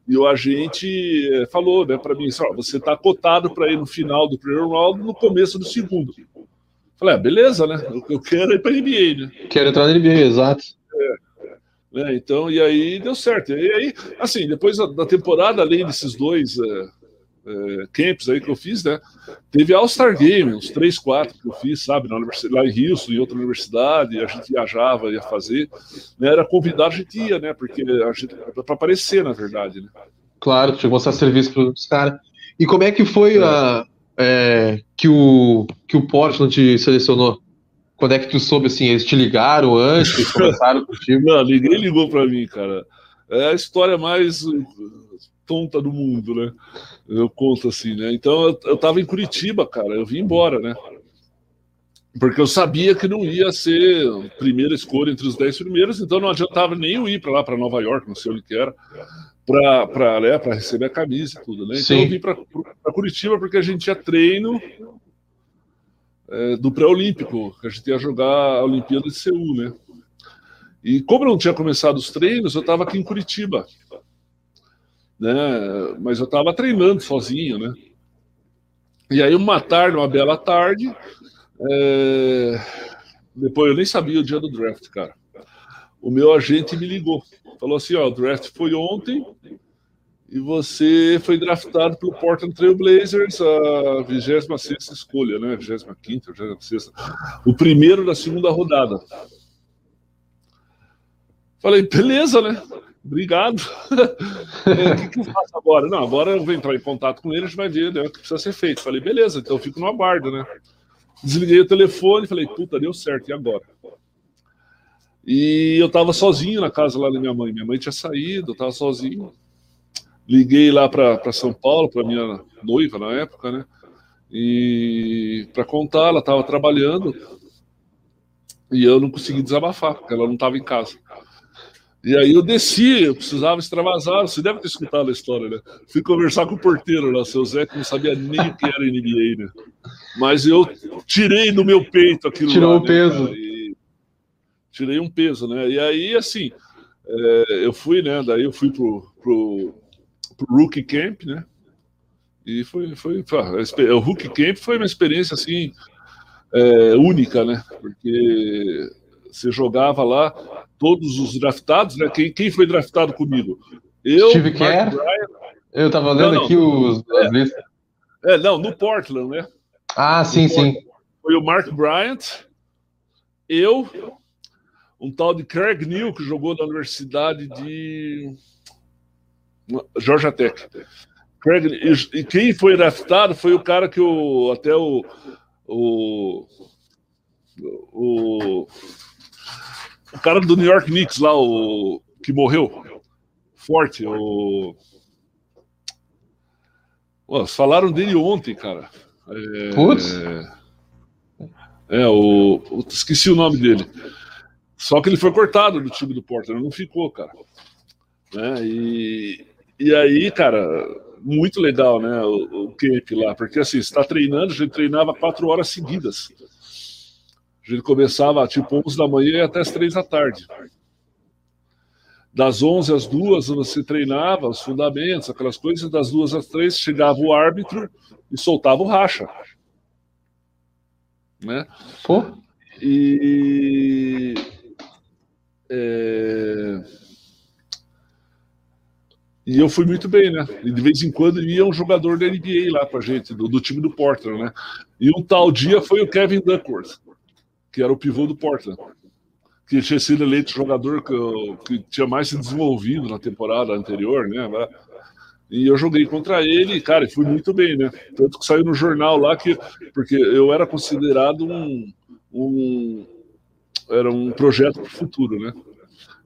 E o agente é, falou, né, para mim, assim, você tá cotado para ir no final do primeiro round, no começo do segundo. Falei, ah, beleza, né? Eu, eu quero ir para NBA, né? Quero entrar na NBA, exato. Né? Então, e aí deu certo. E aí, assim, depois da, temporada, além desses dois é, é, camps aí que eu fiz, né? Teve All-Star Game, uns três, quatro que eu fiz, sabe? Na universidade, lá em Houston, em outra universidade, a gente viajava, ia fazer. Né? Era convidado, a gente ia, né? Porque a gente, para aparecer, na verdade, né? Claro, tinha que mostrar serviço para os caras. E como é que foi é. a, é, que o que o Portland te selecionou? Quando é que tu soube, assim, eles te ligaram antes, começaram contigo? Não, ninguém ligou para mim, cara. É a história mais tonta do mundo, né? Eu conto assim, né? Então eu, eu tava em Curitiba, cara, eu vim embora, né? Porque eu sabia que não ia ser primeira escolha entre os dez primeiros, então não adiantava nem eu ir para lá, para Nova York, não sei onde que era, para né, receber a camisa e tudo, né? Então Sim. eu vim para Curitiba porque a gente tinha treino é, do pré-olímpico, que a gente ia jogar a Olimpíada de Seul, né? E como não tinha começado os treinos, eu estava aqui em Curitiba, né? Mas eu estava treinando sozinho, né? E aí uma tarde, uma bela tarde, é... depois eu nem sabia o dia do draft, cara. O meu agente me ligou, falou assim, ó, o draft foi ontem, e você foi draftado pelo Portland Trail Blazers, a 26 escolha, né? 25, 26. O primeiro da segunda rodada. Falei, beleza, né? Obrigado. É, o que, que, eu faço agora? Não, agora eu vou entrar em contato com eles, vai ver né, o que precisa ser feito. Falei, beleza, então eu fico no aguardo, né? Desliguei o telefone, falei, puta, deu certo, e agora? E eu tava sozinho na casa lá da minha mãe. Minha mãe tinha saído, eu tava sozinho. Liguei lá para São Paulo, para minha noiva na época, né? E para contar, ela estava trabalhando e eu não consegui desabafar, porque ela não estava em casa. E aí eu desci, eu precisava extravasar, você deve ter escutado a história, né? Fui conversar com o porteiro lá, seu Zé, que não sabia nem o que era NBA, né? Mas eu tirei do meu peito aquilo Tirou lá, o né, peso. Tirei um peso, né? E aí, assim, é, eu fui, né? Daí eu fui pro, pro pro Rookie Camp, né? E foi, foi, foi o Rookie Camp foi uma experiência assim é, única, né? Porque você jogava lá todos os draftados, né? Quem, quem foi draftado comigo? Eu, Steve Kerr. Bryan. Eu tava não, aqui os, é, as listas. É, não, no Portland, né? Ah, sim, sim. Foi o Mark Bryant, eu, um tal de Craig New, que jogou na Universidade de Georgia Tech. Craig, e, e, quem foi draftado foi o cara que o, até o, o, o, o cara do New York Knicks lá, o que morreu, forte, o Pô, falaram dele ontem, cara. É, Putz. É, o. Esqueci o nome dele. Só que ele foi cortado do time do Portland, não ficou, cara. Né? E, e aí, cara, muito legal, né? O, o camp lá, porque assim, você está treinando, a gente treinava quatro horas seguidas. A gente começava tipo 11 da manhã e até as três da tarde. Das 11 às duas você treinava os fundamentos, aquelas coisas, das duas às três chegava o árbitro e soltava o racha. Né? Pô. E. É e eu fui muito bem, né? E de vez em quando ia um jogador da NBA lá com a gente, do, do, time do Portland, né? E um tal dia foi o Kevin Duckworth, que era o pivô do Portland, que tinha sido eleito jogador que, que tinha mais se desenvolvido na temporada anterior, né? E eu joguei contra ele, cara, e fui muito bem, né? Tanto que saiu no jornal lá que, porque eu era considerado um, um era um projeto para o futuro, né?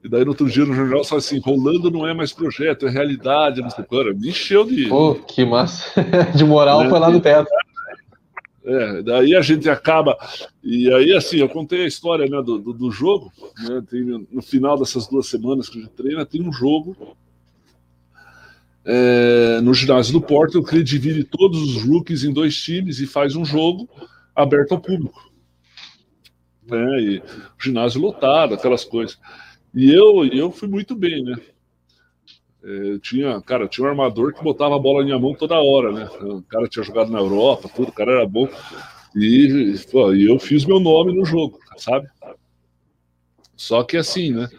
E daí no outro dia no jornal só assim, Rolando não é mais projeto, é realidade, não sei o Me encheu de. Pô, que massa. de moral é, foi lá no teto. É, daí a gente acaba. E aí, assim, eu contei a história né, do, do, do jogo. Né, tem, no final dessas duas semanas que a gente treina, tem um jogo é, no ginásio do Porto, que ele divide todos os rookies em dois times e faz um jogo aberto ao público. Né, e o ginásio lotado, aquelas coisas. E eu, eu fui muito bem, né? É, tinha, cara, tinha um armador que botava a bola na minha mão toda hora, né? O cara tinha jogado na Europa, tudo, o cara era bom. E, pô, e eu fiz meu nome no jogo, sabe? Só que assim, né?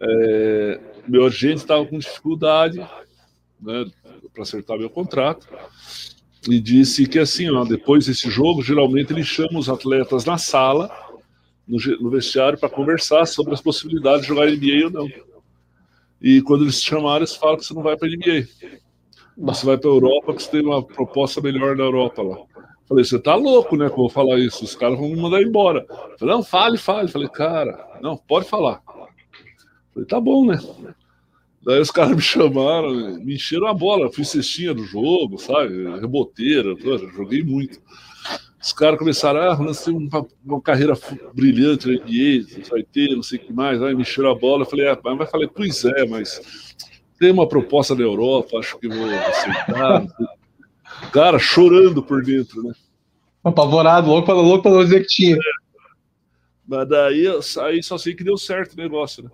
É, meu agente estava com dificuldade né, para acertar meu contrato e disse que assim, ó, depois desse jogo, geralmente ele chama os atletas na sala, no, no vestiário, para conversar sobre as possibilidades de jogar NBA ou não. E quando eles te chamaram, eles falam que você não vai para NBA. Você vai para a Europa, porque você tem uma proposta melhor na Europa lá. Falei, você tá louco, né? Que eu vou falar isso. Os caras vão me mandar embora. Falei, não, fale, fale. Falei, cara, não, pode falar. Falei, tá bom, né? Daí os caras me chamaram, me encheram a bola. Fui cestinha do jogo, sabe? Reboteira, joguei muito. Os caras começaram, ah, tem uma, uma, carreira brilhante na NBA, vai ter, não sei o que mais. Aí me encheram a bola, eu falei, ah, mas falei, pois é, mas tem uma proposta da Europa, acho que vou aceitar. Cara, chorando por dentro, né? Apavorado, louco para louco não dizer que tinha. É. Mas daí aí só sei que deu certo o negócio, né?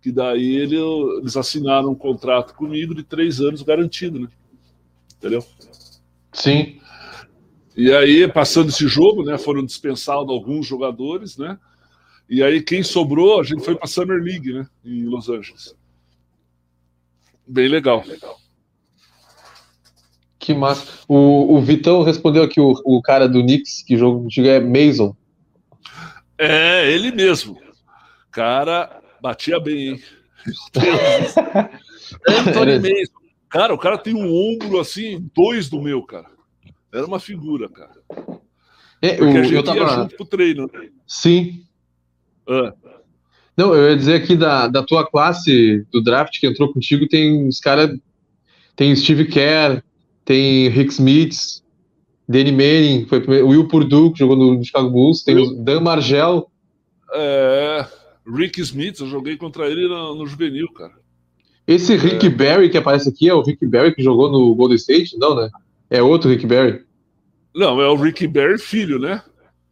Que daí ele, eles assinaram um contrato comigo de três anos garantido, né? Entendeu? Sim. E aí, passando esse jogo, né, foram dispensados alguns jogadores, né? E aí, quem sobrou, a gente foi para a Summer League, né, em Los Angeles. Bem legal. Que massa. O, o Vitão respondeu aqui, o, o cara do Knicks, que jogo contigo é Mason. É, ele mesmo. Cara, batia bem, hein? Anthony Mason. Cara, o cara tem um ombro assim, dois do meu, cara. Era uma figura, cara. É, Porque eu, a gente eu tava... junto pro treino. Sim. Ah. Não, eu ia dizer aqui da, da tua classe do draft que entrou contigo, tem os caras. Tem Steve Kerr, tem Rick Smith, Danny Manning, foi primeiro, Will Purdue, que jogou no Chicago Bulls, tem Will... o Dan Margel. É, Rick Smith, eu joguei contra ele no, no juvenil, cara. Esse Rick é. Barry que aparece aqui é o Rick Barry que jogou no Golden State? Não, né? É outro Rick Barry? Não, é o Rick Barry filho, né?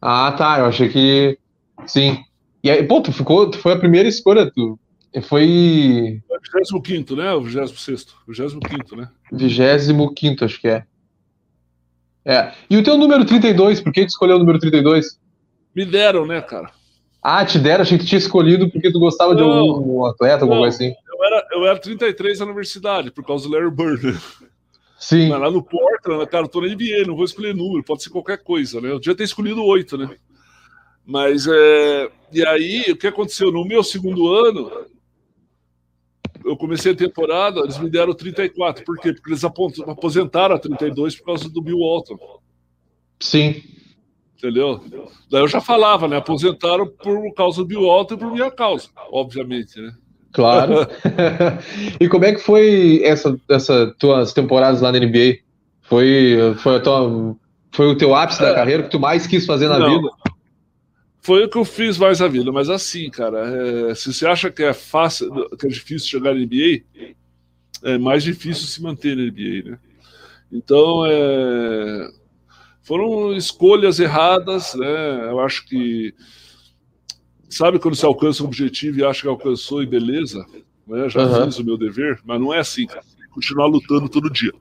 Ah, tá. Eu achei que. Sim. E aí, pô, tu ficou, tu foi a primeira escolha, tu. Foi. 25, né? O 26. 25, né? 25, acho que é. É. E o teu número 32, por que tu escolheu o número 32? Me deram, né, cara? Ah, te deram? Achei que tinha escolhido porque tu gostava não, de algum atleta, alguma coisa assim. Eu era, eu era 33 na universidade, por causa do Larry Bird. Sim. Mas lá no Portland, cara, eu tô na NBA, não vou escolher número, pode ser qualquer coisa, né? Eu devia ter escolhido oito, né? Mas é. E aí, o que aconteceu? No meu segundo ano, eu comecei a temporada, eles me deram 34. Por quê? Porque eles aposentaram a 32 por causa do Bill Walton. Sim. Entendeu? Daí eu já falava, né? Aposentaram por causa do Bill Walton e por minha causa, obviamente, né? Claro. e como é que foi essa, essa tuas temporadas lá na NBA? Foi, foi, tua, foi o teu ápice é, da carreira que tu mais quis fazer na não, vida? Foi o que eu fiz mais na vida, mas assim, cara, é, se você acha que é fácil, que é difícil chegar na NBA, é mais difícil se manter na NBA, né? Então, é, foram escolhas erradas, né? Eu acho que Sabe quando você alcança um objetivo e acha que alcançou e beleza? Né? Já uhum. fiz o meu dever, mas não é assim, cara. Continuar lutando todo dia.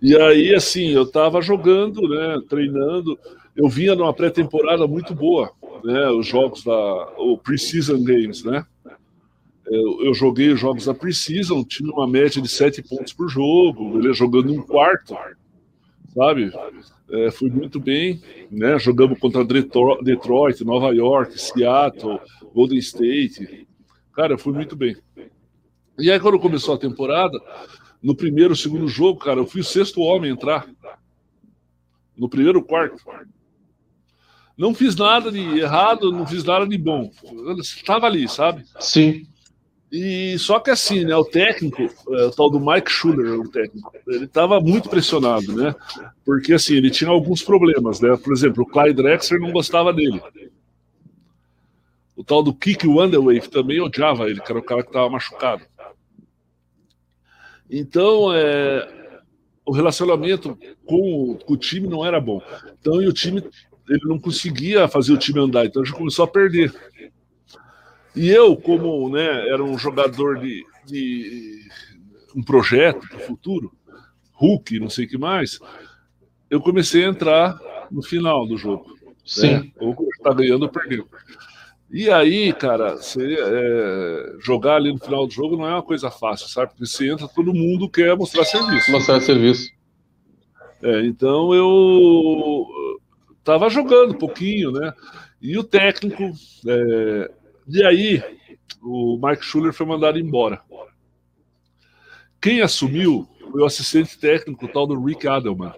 E aí, assim, eu tava jogando, né, treinando. Eu vinha numa pré-temporada muito boa, né, os jogos da o Preseason Games, né? Eu, eu joguei os jogos da Preseason, tinha uma média de sete pontos por jogo, ele jogando um quarto, sabe? é, fui muito bem, né? Jogamos contra Detroit, Nova York, Seattle, Golden State. Cara, fui muito bem. E aí, quando começou a temporada, no primeiro, segundo jogo, cara, eu fui o sexto homem a entrar. No primeiro quarto. Não fiz nada de errado, não fiz nada de bom. Estava ali, sabe? Sim. E só que assim, né, o técnico, é, o tal do Mike Schuller, o técnico, ele estava muito pressionado, né? Porque assim, ele tinha alguns problemas, né? Por exemplo, o Clyde Drexler não gostava dele. O tal do Kiki Wonderwave também odiava ele, que era o cara que estava machucado. Então, é, o relacionamento com, com, o time não era bom. Então, e o time, ele não conseguia fazer o time andar, então já começou a perder. E eu, como né, era um jogador de, de um projeto para o futuro, Hulk, não sei o que mais, eu comecei a entrar no final do jogo. Sim. Né? Ou está ganhando ou perdendo. E aí, cara, você, é, jogar ali no final do jogo não é uma coisa fácil, sabe? Porque você entra, todo mundo quer mostrar serviço. Mostrar serviço. É, então eu tava jogando um pouquinho, né? E o técnico, é, e aí, o Mark Schuller foi mandado embora. Quem assumiu foi o assistente técnico tal do Rick Adelman.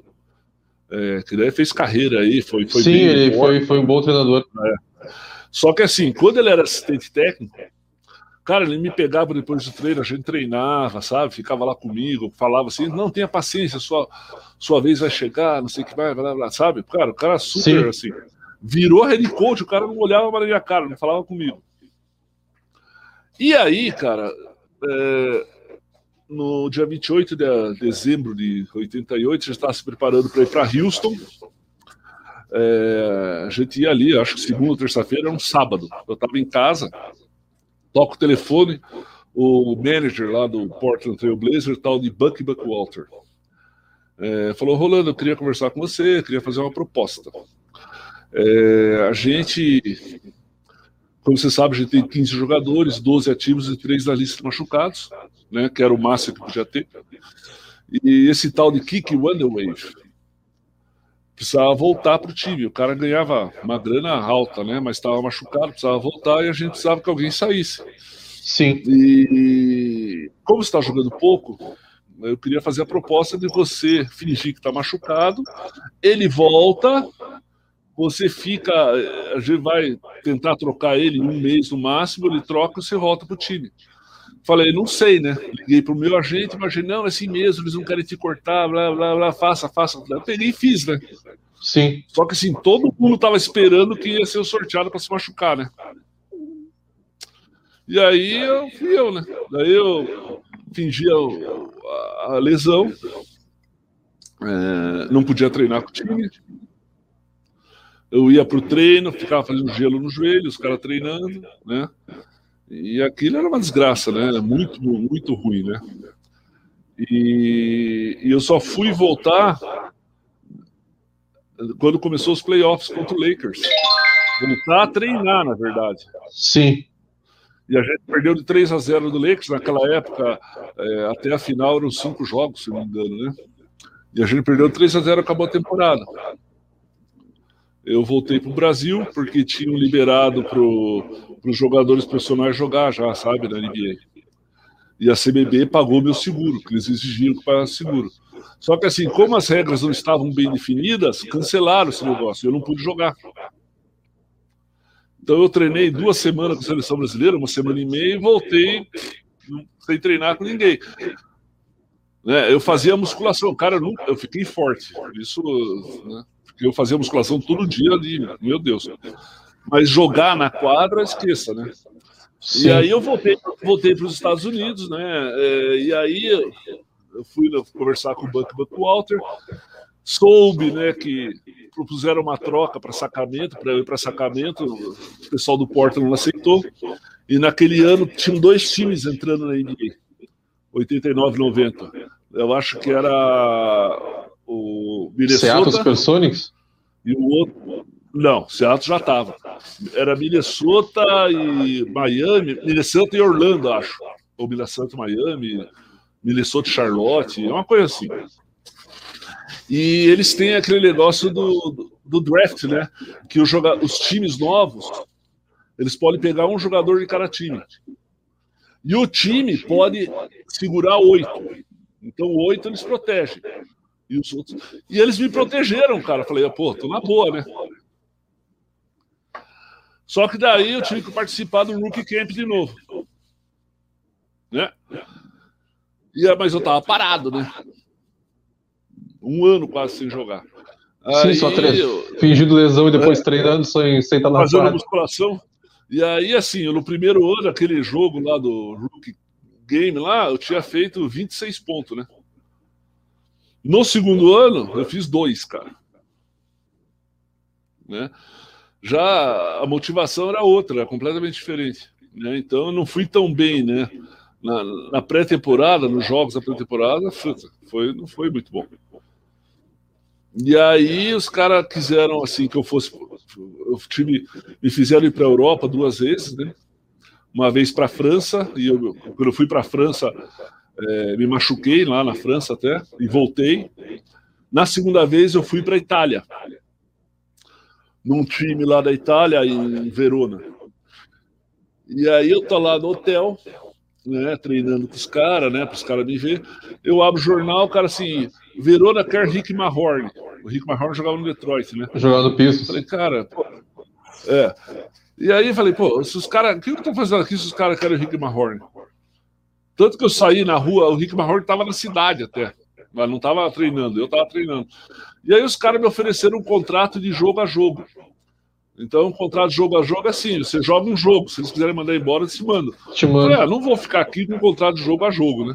É, que daí fez carreira aí, foi, foi Sim, ele foi, foi um bom treinador. É. Só que assim, quando ele era assistente técnico, cara, ele me pegava depois do treino, a gente treinava, sabe? Ficava lá comigo, falava assim, não, tenha paciência, sua, sua vez vai chegar, não sei o que vai, blá, blá, sabe? Cara, o cara super Sim. assim. Virou head coach, o cara não olhava para minha cara, não falava comigo. E aí, cara, é, no dia 28 de dezembro de 88, já estava se preparando para ir para Houston. É, a gente ia ali, acho que segunda ou terça-feira, era um sábado. Eu estava em casa, toco o telefone, o manager lá do Portland Trail Blazer, tal de Buck Buckwalter, é, falou: Rolando, eu queria conversar com você, queria fazer uma proposta. É, a gente como você sabe, a gente tem 15 jogadores, 12 ativos e 3 na lista machucados, né, que era o máximo que podia ter. E esse tal de Kick Wonderwave precisava voltar para o time. O cara ganhava uma grana alta, né, mas estava machucado, precisava voltar e a gente precisava que alguém saísse. Sim. E como você está jogando pouco, eu queria fazer a proposta de você fingir que está machucado, ele volta você fica, a gente vai tentar trocar ele um mês no máximo, ele troca e você volta para o time. Falei, não sei, né? Liguei para o meu agente, imaginei, não, é assim mesmo, eles não querem te cortar, blá, blá, blá, faça, faça. Eu peguei e fiz, né? Sim. Só que assim, todo mundo estava esperando que ia ser o sorteado para se machucar, né? E aí eu fui eu, né? Daí eu fingi a, a lesão, é, não podia treinar com o time, eu ia para o treino, ficava fazendo gelo no joelho, os caras treinando, né? E aquilo era uma desgraça, né? Muito, muito ruim, né? E, e eu só fui voltar quando começou os playoffs contra o Lakers. Voltar a treinar, na verdade. Sim. E a gente perdeu de 3 a 0 do Lakers naquela época, é, até a final eram cinco jogos, se não me engano, né? E a gente perdeu 3 a 0 acabou a temporada eu voltei para o Brasil porque tinham liberado para os jogadores profissionais jogar já, sabe, na NBA. E a CBB pagou meu seguro, que eles exigiram que pagasse seguro. Só que assim, como as regras não estavam bem definidas, cancelaram esse negócio. Eu não pude jogar. Então eu treinei duas semanas com a seleção brasileira, uma semana e meia, e voltei sem treinar com ninguém. Né, eu fazia musculação, cara, eu, nunca, eu fiquei forte. Isso, né, porque eu fazia musculação todo dia ali, meu Deus. Mas jogar na quadra, esqueça, né? Sim. E aí eu voltei, voltei para os Estados Unidos, né? É, e aí eu fui conversar com o Buck Buckwalter, soube, né, que propuseram uma troca para Sacramento, para eu ir para Sacramento, o pessoal do Portland não aceitou. E naquele ano tinham dois times entrando na NBA, 89 90. Eu acho que era o Minnesota. Seattle Supersonics? E o outro. Não, Seattle já estava. Era Minnesota e Miami, Minnesota e Orlando, acho. Ou Minnesota e Miami, Minnesota e Charlotte, é uma coisa assim. E eles têm aquele negócio do, do draft, né? Que os, joga os times novos, eles podem pegar um jogador de cada time. E o time pode segurar oito. Então, oito eles protegem. E os outros. E eles me protegeram, cara. Falei, pô, tô na boa, né? Só que daí eu tive que participar do Rookie Camp de novo. Né? E, mas eu tava parado, né? Um ano quase sem jogar. Sim, Aí só tre... eu- fingindo lesão e depois treinando sem, sem estar na fazendo quadra. musculação. E aí, assim, eu, no primeiro ano, aquele jogo lá do Rookie Game lá, eu tinha feito 26 pontos, né? No segundo ano, eu fiz dois, cara. Né? Já a motivação era outra, era completamente diferente. Né? Então eu não fui tão bem, né? Na, na pré-temporada, nos jogos da pré-temporada, foi, não foi muito bom. E aí os caras quiseram assim que eu fosse, eu tive, me fizeram ir para a Europa duas vezes, né? Uma vez para a França e eu, quando eu fui para a França é, me machuquei lá na França até e voltei. Na segunda vez eu fui para a Itália, num time lá da Itália em Verona. E aí eu tô lá no hotel, né, treinando com os caras, né, para os caras me ver. Eu abro o jornal, o cara assim, Verona quer Rick Mahorn. O Rick Mahorn jogava no Detroit, né? Jogar no piso. Falei, cara, pô, é. E aí eu falei, pô, se os caras. O que eu tô fazendo aqui se os caras querem o Rick Mahorn? Tanto que eu saí na rua, o Rick Mahorn tava na cidade até. Mas não tava treinando, eu tava treinando. E aí os caras me ofereceram um contrato de jogo a jogo. Então, um contrato de jogo a jogo é assim: você joga um jogo, se eles quiserem mandar embora, eles se mandam. Te Eu falei, mando. ah, não vou ficar aqui com um contrato de jogo a jogo, né?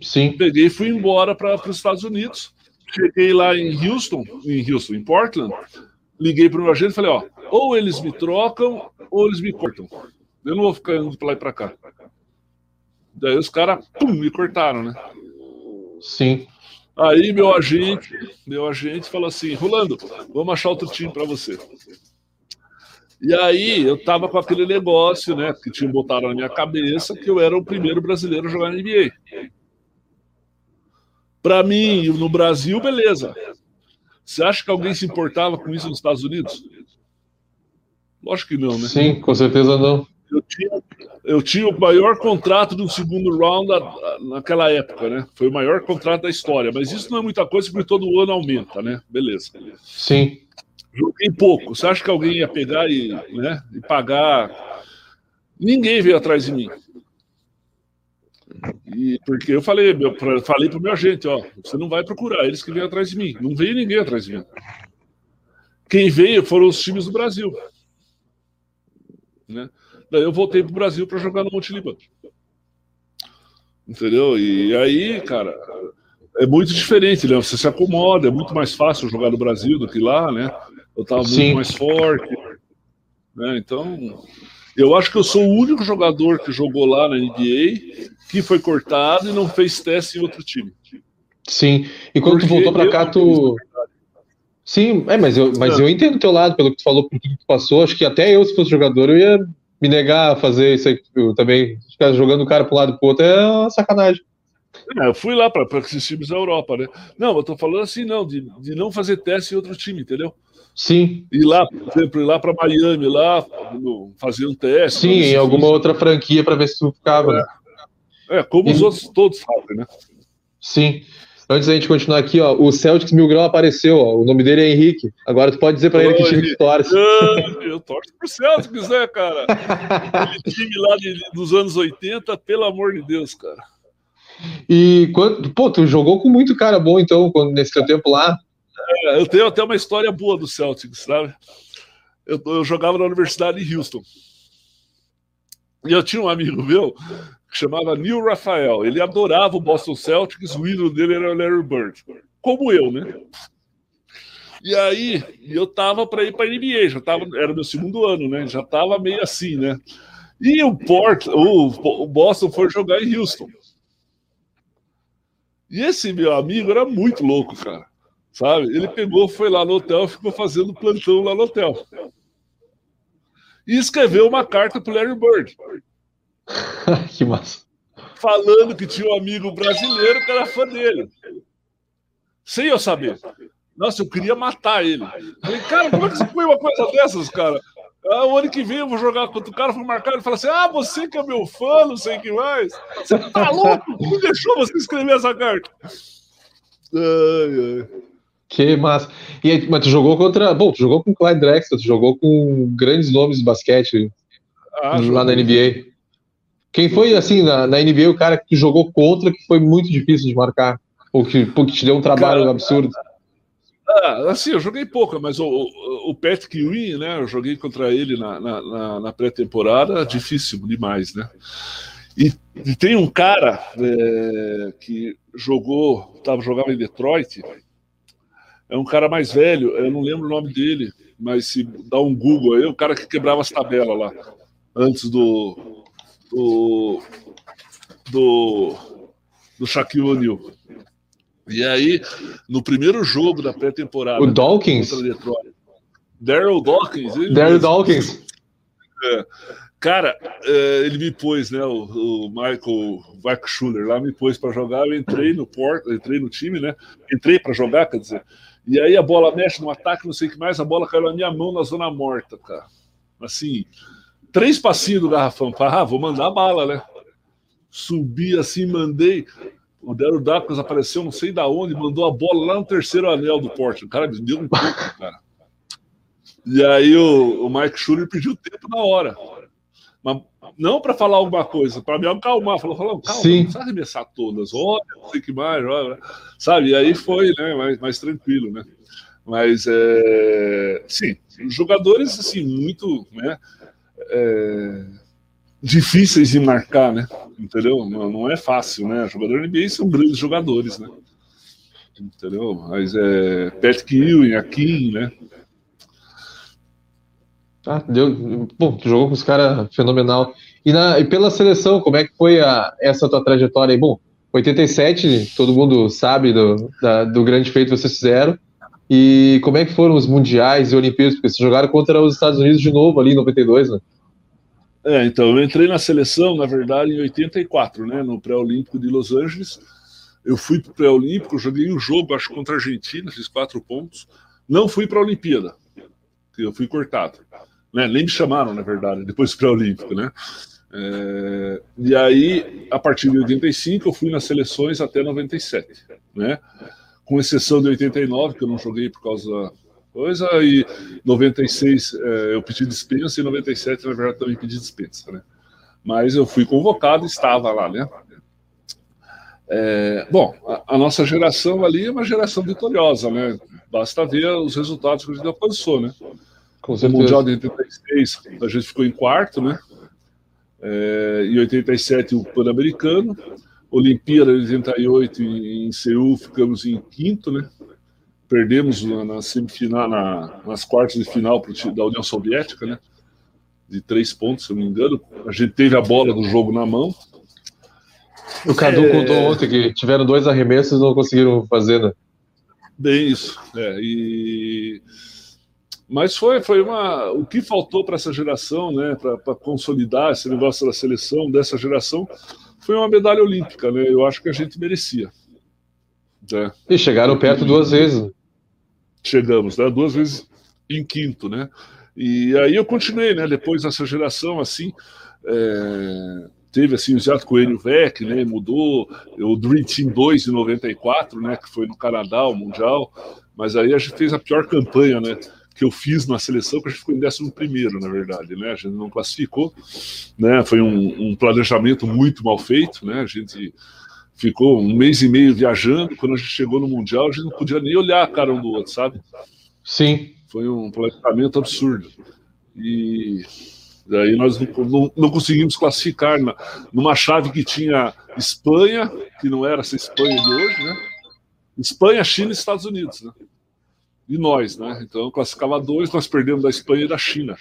Sim. Peguei e fui embora para os Estados Unidos. Cheguei lá em Houston, em Houston, em Portland. Liguei para o meu agente e falei: ó, ou eles me trocam ou eles me cortam. Eu não vou ficar indo para lá e para cá. Daí os caras, pum, me cortaram, né? Sim. Aí meu agente, meu agente falou assim: Rolando, vamos achar outro time para você. E aí eu tava com aquele negócio, né, que tinham botado na minha cabeça que eu era o primeiro brasileiro a jogar na NBA. Para mim, no Brasil, beleza. Você acha que alguém se importava com isso nos Estados Unidos? Lógico que não, né? Sim, com certeza não. Eu tinha, eu tinha o maior contrato do segundo round naquela época, né? Foi o maior contrato da história. Mas isso não é muita coisa porque todo ano aumenta, né? Beleza. Sim. Joguei pouco. Você acha que alguém ia pegar e, né, e pagar? Ninguém veio atrás de mim. E porque eu falei, meu, falei pro meu agente, ó, você não vai procurar, eles que vêm atrás de mim. Não veio ninguém atrás de mim. Quem veio foram os times do Brasil. Né? Daí eu voltei pro Brasil para jogar no Monte Líbano. Entendeu? E aí, cara, é muito diferente, né? Você se acomoda, é muito mais fácil jogar no Brasil do que lá, né? Eu tava muito Sim. mais forte. Né? Então, eu acho que eu sou o único jogador que jogou lá na NBA que foi cortado e não fez teste em outro time. Sim. E quando tu Porque voltou pra eu cá, tu. Sim, é, mas eu, mas É. eu entendo o teu lado, pelo que tu falou, por tudo que tu passou. Acho que até eu, se fosse jogador, eu ia me negar a fazer isso aí eu também. Ficar jogando o cara pro lado e pro outro é uma sacanagem. É, eu fui lá para esses times da Europa, né? Não, eu tô falando assim, não, de, de não fazer teste em outro time, entendeu? Sim, Ir lá, por exemplo, ir lá para Miami, lá, fazer um teste. sim, em alguma fiz. outra franquia pra ver se tu ficava. né? É, como os E- outros todos fazem, né? Sim. Antes da gente continuar aqui, ó, o Celtics Mil Grau apareceu, ó, o nome dele é Henrique. Agora tu pode dizer pra ele que time que torce. Eu torço pro Celtics, né, cara? Aquele time lá de- de- dos anos 80, pelo amor de Deus, cara. E quando, pô, tu jogou com muito cara bom, então, quando, nesse teu tempo lá. É, Eu tenho até uma história boa do Celtics, sabe? Eu, eu jogava na Universidade de Houston. E eu tinha um amigo meu que chamava Neil Rafael. Ele adorava o Boston Celtics, o ídolo dele era o Larry Bird. Como eu, né? E aí, eu tava para ir para NBA, já tava, era meu segundo ano, né? Já tava meio assim, né? E o Port, o, o Boston foi jogar em Houston. E esse meu amigo era muito louco, cara. Sabe? Ele pegou, foi lá no hotel, ficou fazendo plantão lá no hotel. E escreveu uma carta pro Larry Bird, que massa. falando que tinha um amigo brasileiro que era fã dele. Sem eu saber. Nossa, eu queria matar ele. Falei, cara, como é que você põe uma coisa dessas, cara? Ah, o ano que vem eu vou jogar contra o cara, vou marcar ele fala assim: Ah, você que é meu fã, não sei o que mais. Você tá louco? Quem deixou você escrever essa carta? Ai, ai. Que massa. E aí, mas tu jogou contra. Bom, tu jogou com o Clyde Drexler, tu jogou com grandes nomes de basquete Ah, lá na NBA. Quem foi, assim, na, na NBA, o cara que jogou contra que foi muito difícil de marcar? Ou que, que te deu um trabalho Cara, absurdo? Ah, assim, eu joguei pouco, mas o, o, o né? Eu joguei contra ele na, na, na- na pré-temporada, difícil demais, né? E, e tem um cara é, que jogou, tava, jogava em Detroit, é um cara mais velho, eu não lembro o nome dele, mas se dá um Google aí, o cara que quebrava as tabelas lá, antes do. Do. do, do Shaquille O'Neal. E aí, no primeiro jogo da pré-temporada. O Dawkins? Daryl Dawkins. Daryl. Dawkins. Cara, é, ele me pôs, né? O, o Michael Weichschuler lá me pôs para jogar. Eu entrei no port, entrei no time, né? Entrei para jogar, quer dizer. E aí a bola mexe no ataque, não sei o que mais, a bola caiu na minha mão na zona morta, cara. Assim, três passinhos do garrafão. Ah, vou mandar bala, né? Subi assim, mandei. O Daryl Dawkins apareceu, não sei da onde, mandou a bola lá no terceiro anel do porte. O cara me deu um pouco, cara. E aí o, o Mike Schuller pediu tempo na hora. Mas não para falar alguma coisa, para me acalmar. Falou, falou calma, Sim. não precisa arremessar todas. Olha, não sei o que mais, olha. sabe? E aí foi, né, mais, mais tranquilo, né? Mas, é, sim, jogadores, assim, muito, né, é, difíceis de marcar, né? Entendeu? Não, não é fácil, né? Jogadores NBA são grandes jogadores, né? Entendeu? Mas é Patrick Ewing, Akin, né? Ah, deu. Bom, tu jogou com os caras fenomenal. E, na, e pela seleção, como é que foi a, essa tua trajetória aí? Bom, 87, todo mundo sabe do, da- do grande feito que vocês fizeram. E como é que foram os mundiais e Olimpíadas? Porque vocês jogaram contra os Estados Unidos de novo ali em 92, né? É, então, eu entrei na seleção, na verdade, em 84, né, no pré-olímpico de Los Angeles. Eu fui para o pré-olímpico, joguei um jogo, acho, contra a Argentina, fiz quatro pontos. Não fui para a Olimpíada, eu fui cortado. Né? Nem me chamaram, na verdade, depois do pré-olímpico, né? É, e aí, a partir de 85, eu fui nas seleções até 97, né? Com exceção de 89, que eu não joguei por causa da coisa, e 96 é, eu pedi dispensa, e 97, na verdade, também pedi dispensa, né? Mas eu fui convocado e estava lá, né? É, bom, a, a nossa geração ali é uma geração vitoriosa, né? Basta ver os resultados que a gente alcançou, né? Com No Mundial de 86, a gente ficou em quarto, né? É, em 87, o Pan-Americano. Olimpíada de 88, em, Seul, ficamos em quinto, né? Perdemos na, na semifinal, na- nas quartas de final pro da União Soviética, né? De três pontos, se eu não me engano. A gente teve a bola do jogo na mão. O Cadu É. contou ontem que tiveram dois arremessos e não conseguiram fazer, né? Bem isso. É, e... Mas foi, foi uma. O que faltou para essa geração, né, para consolidar esse negócio da seleção dessa geração, foi uma medalha olímpica, né? Eu acho que a gente merecia. né? E chegaram perto duas vezes. Chegamos, né? Duas vezes em quinto, né? E aí eu continuei, né? Depois dessa geração, assim, é, teve assim o Jato Coelho Vec, né? Mudou o Dream Team 2 em 94, né? Que foi no Canadá, o Mundial. Mas aí a gente fez a pior campanha, né? Que eu fiz na seleção, que a gente ficou em 11 primeiro, na verdade, né? A gente não classificou, né? Foi um, um planejamento muito mal feito, né? A gente ficou um mês e meio viajando. Quando a gente chegou no Mundial, a gente não podia nem olhar a cara um do outro, sabe? Sim. Foi um planejamento absurdo. E daí nós não, não- não conseguimos classificar na, numa chave que tinha Espanha, que não era essa Espanha de hoje, né? Espanha, China e Estados Unidos, né? E nós, né? Então classificava dois, nós perdemos da Espanha e da China.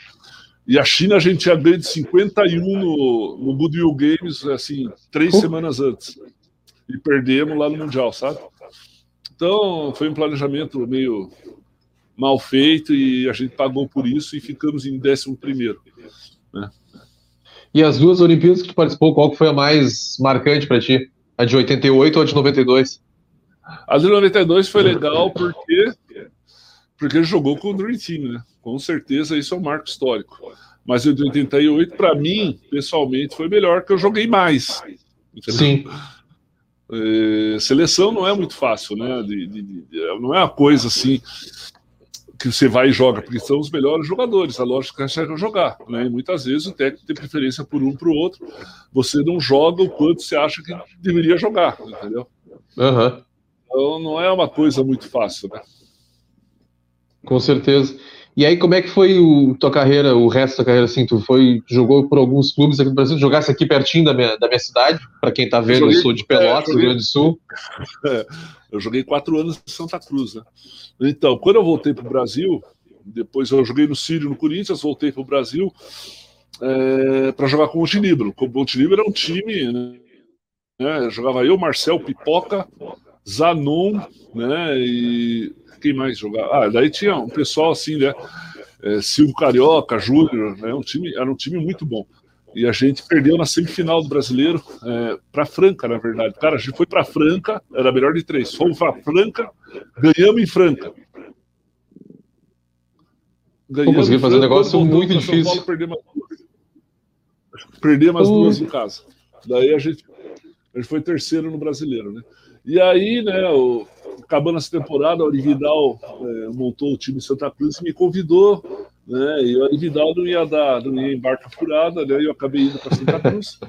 E a China a gente ganho de 51 no, no Goodwill Games, assim, três Uh. semanas antes. E perdemos lá no Mundial, sabe? Então foi um planejamento meio mal feito e a gente pagou por isso e ficamos em 11 primeiro. E as duas Olimpíadas que tu participou, qual que foi a mais marcante pra ti? A de 88 ou a de 92? A de 92 foi legal porque porque ele jogou com o Dream Team, né? Com certeza isso é um marco histórico. Mas o de 88 para mim, pessoalmente, foi melhor que eu joguei mais. entendeu? Sim. É, seleção não é muito fácil, né? De, de, de, não é uma coisa assim que você vai e joga, porque são os melhores jogadores. A lógica é jogar, né? E muitas vezes o técnico tem preferência por um para o outro. Você não joga o quanto você acha que deveria jogar, entendeu? Uhum. Então não é uma coisa muito fácil, né? Com certeza. E aí, como é que foi o tua carreira, o resto da carreira, assim? Tu foi, jogou por alguns clubes aqui no Brasil, jogasse aqui pertinho da minha, da minha cidade, para quem tá vendo, eu, joguei, eu sou de Pelotas, é, Rio Grande do Sul. Eu joguei quatro anos em Santa Cruz, né? Então, quando eu voltei para o Brasil, depois eu joguei no Sírio, no Corinthians, voltei para o Brasil é, para jogar com o Montenegro. O Montenegro era um time, né? Jogava eu, Marcel, Pipoca, Zanon, né? E quem mais jogava? Ah, daí tinha um pessoal assim, né? É, Silvio Carioca, Júnior, né? Um time, era um time muito bom. E a gente perdeu na semifinal do brasileiro é, para Franca, na verdade. Cara, a gente foi para Franca, era melhor de três. Fomos para Franca, ganhamos em Franca. Ganhamos consegui fazer um negócio muito difícil. Paulo, perdemos perder umas duas em casa. Daí a gente, a gente foi terceiro no brasileiro, né? E aí, né, o, acabando essa temporada, o Orividal é, montou o time Santa Cruz e me convidou, né? E o Orividal não ia dar, não ia embarcar furada, né? Eu acabei indo para Santa Cruz.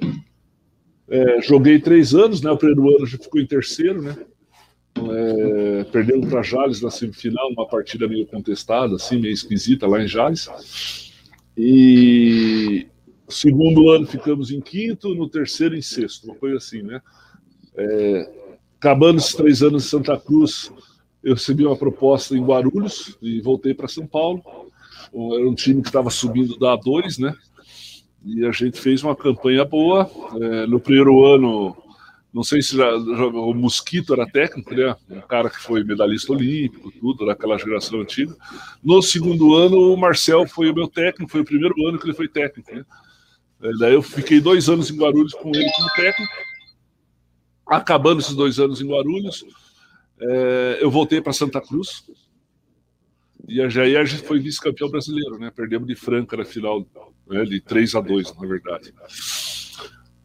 É, joguei três anos, né? O primeiro ano já ficou em terceiro, né? É, perdendo para Jales na semifinal, uma partida meio contestada, assim, meio esquisita lá em Jales. E segundo ano ficamos em quinto, no terceiro em sexto, uma coisa assim, né? É, Acabando esses três anos em Santa Cruz, eu recebi uma proposta em Guarulhos e voltei para São Paulo. Era um time que estava subindo da A2, né? E a gente fez uma campanha boa. É, no primeiro ano, não sei se já, o Mosquito era técnico, né? Um cara que foi medalhista olímpico, tudo, daquela geração antiga. No segundo ano, o Marcel foi o meu técnico, foi o primeiro ano que ele foi técnico, né? É, daí eu fiquei dois anos em Guarulhos com ele como técnico acabando esses dois anos em Guarulhos, é, eu voltei para Santa Cruz. E a Jair foi vice-campeão brasileiro, né? Perdemos de Franca na final, né? de 3 a 2 na verdade.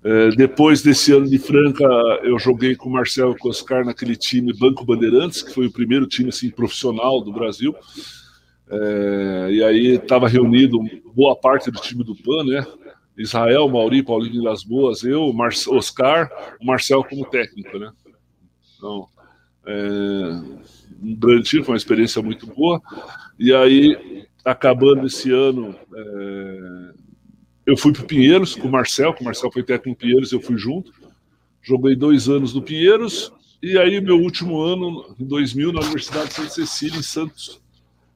É, depois desse ano de Franca, eu joguei com o Marcelo Coscar naquele time Banco Bandeirantes, que foi o primeiro time assim, profissional do Brasil. É, e aí estava reunido boa parte do time do PAN, né? Israel, Mauri, Paulinho das Boas, eu, Mar Oscar, o Marcel como técnico, né? Então, é, um grande time, foi uma experiência muito boa. E aí, acabando esse ano, é, eu fui para o Pinheiros com o Marcel, que o Marcel foi técnico no Pinheiros, eu fui junto. Joguei dois anos no Pinheiros, e aí meu último ano, em 2000, na Universidade de Santa Cecília, em Santos.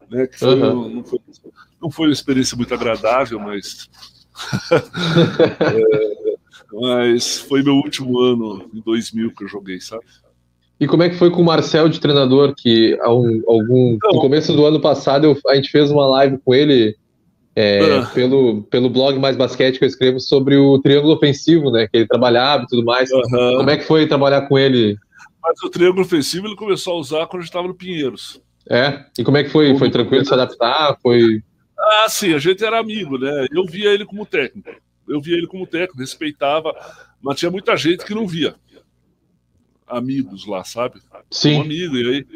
Né, que foi, uhum. não, foi, não foi uma experiência muito agradável, mas é, mas foi meu último ano, em 2000, que eu joguei, sabe? E como é que foi com o Marcel de treinador, que um, algum, então, no começo do ano passado eu, a gente fez uma live com ele é, ah. pelo, pelo blog Mais Basquete que eu escrevo sobre o triângulo ofensivo, né? Que ele trabalhava e tudo mais. Como é que foi trabalhar com ele? Mas o triângulo ofensivo ele começou a usar quando a gente estava no Pinheiros. É? E como é que foi? Foi tranquilo se adaptar? Foi. Ah, sim, a gente era amigo, né? Eu via ele como técnico. Eu via ele como técnico, respeitava, mas tinha muita gente que não via. Amigos lá, sabe? Sim. Um amigo. E, aí...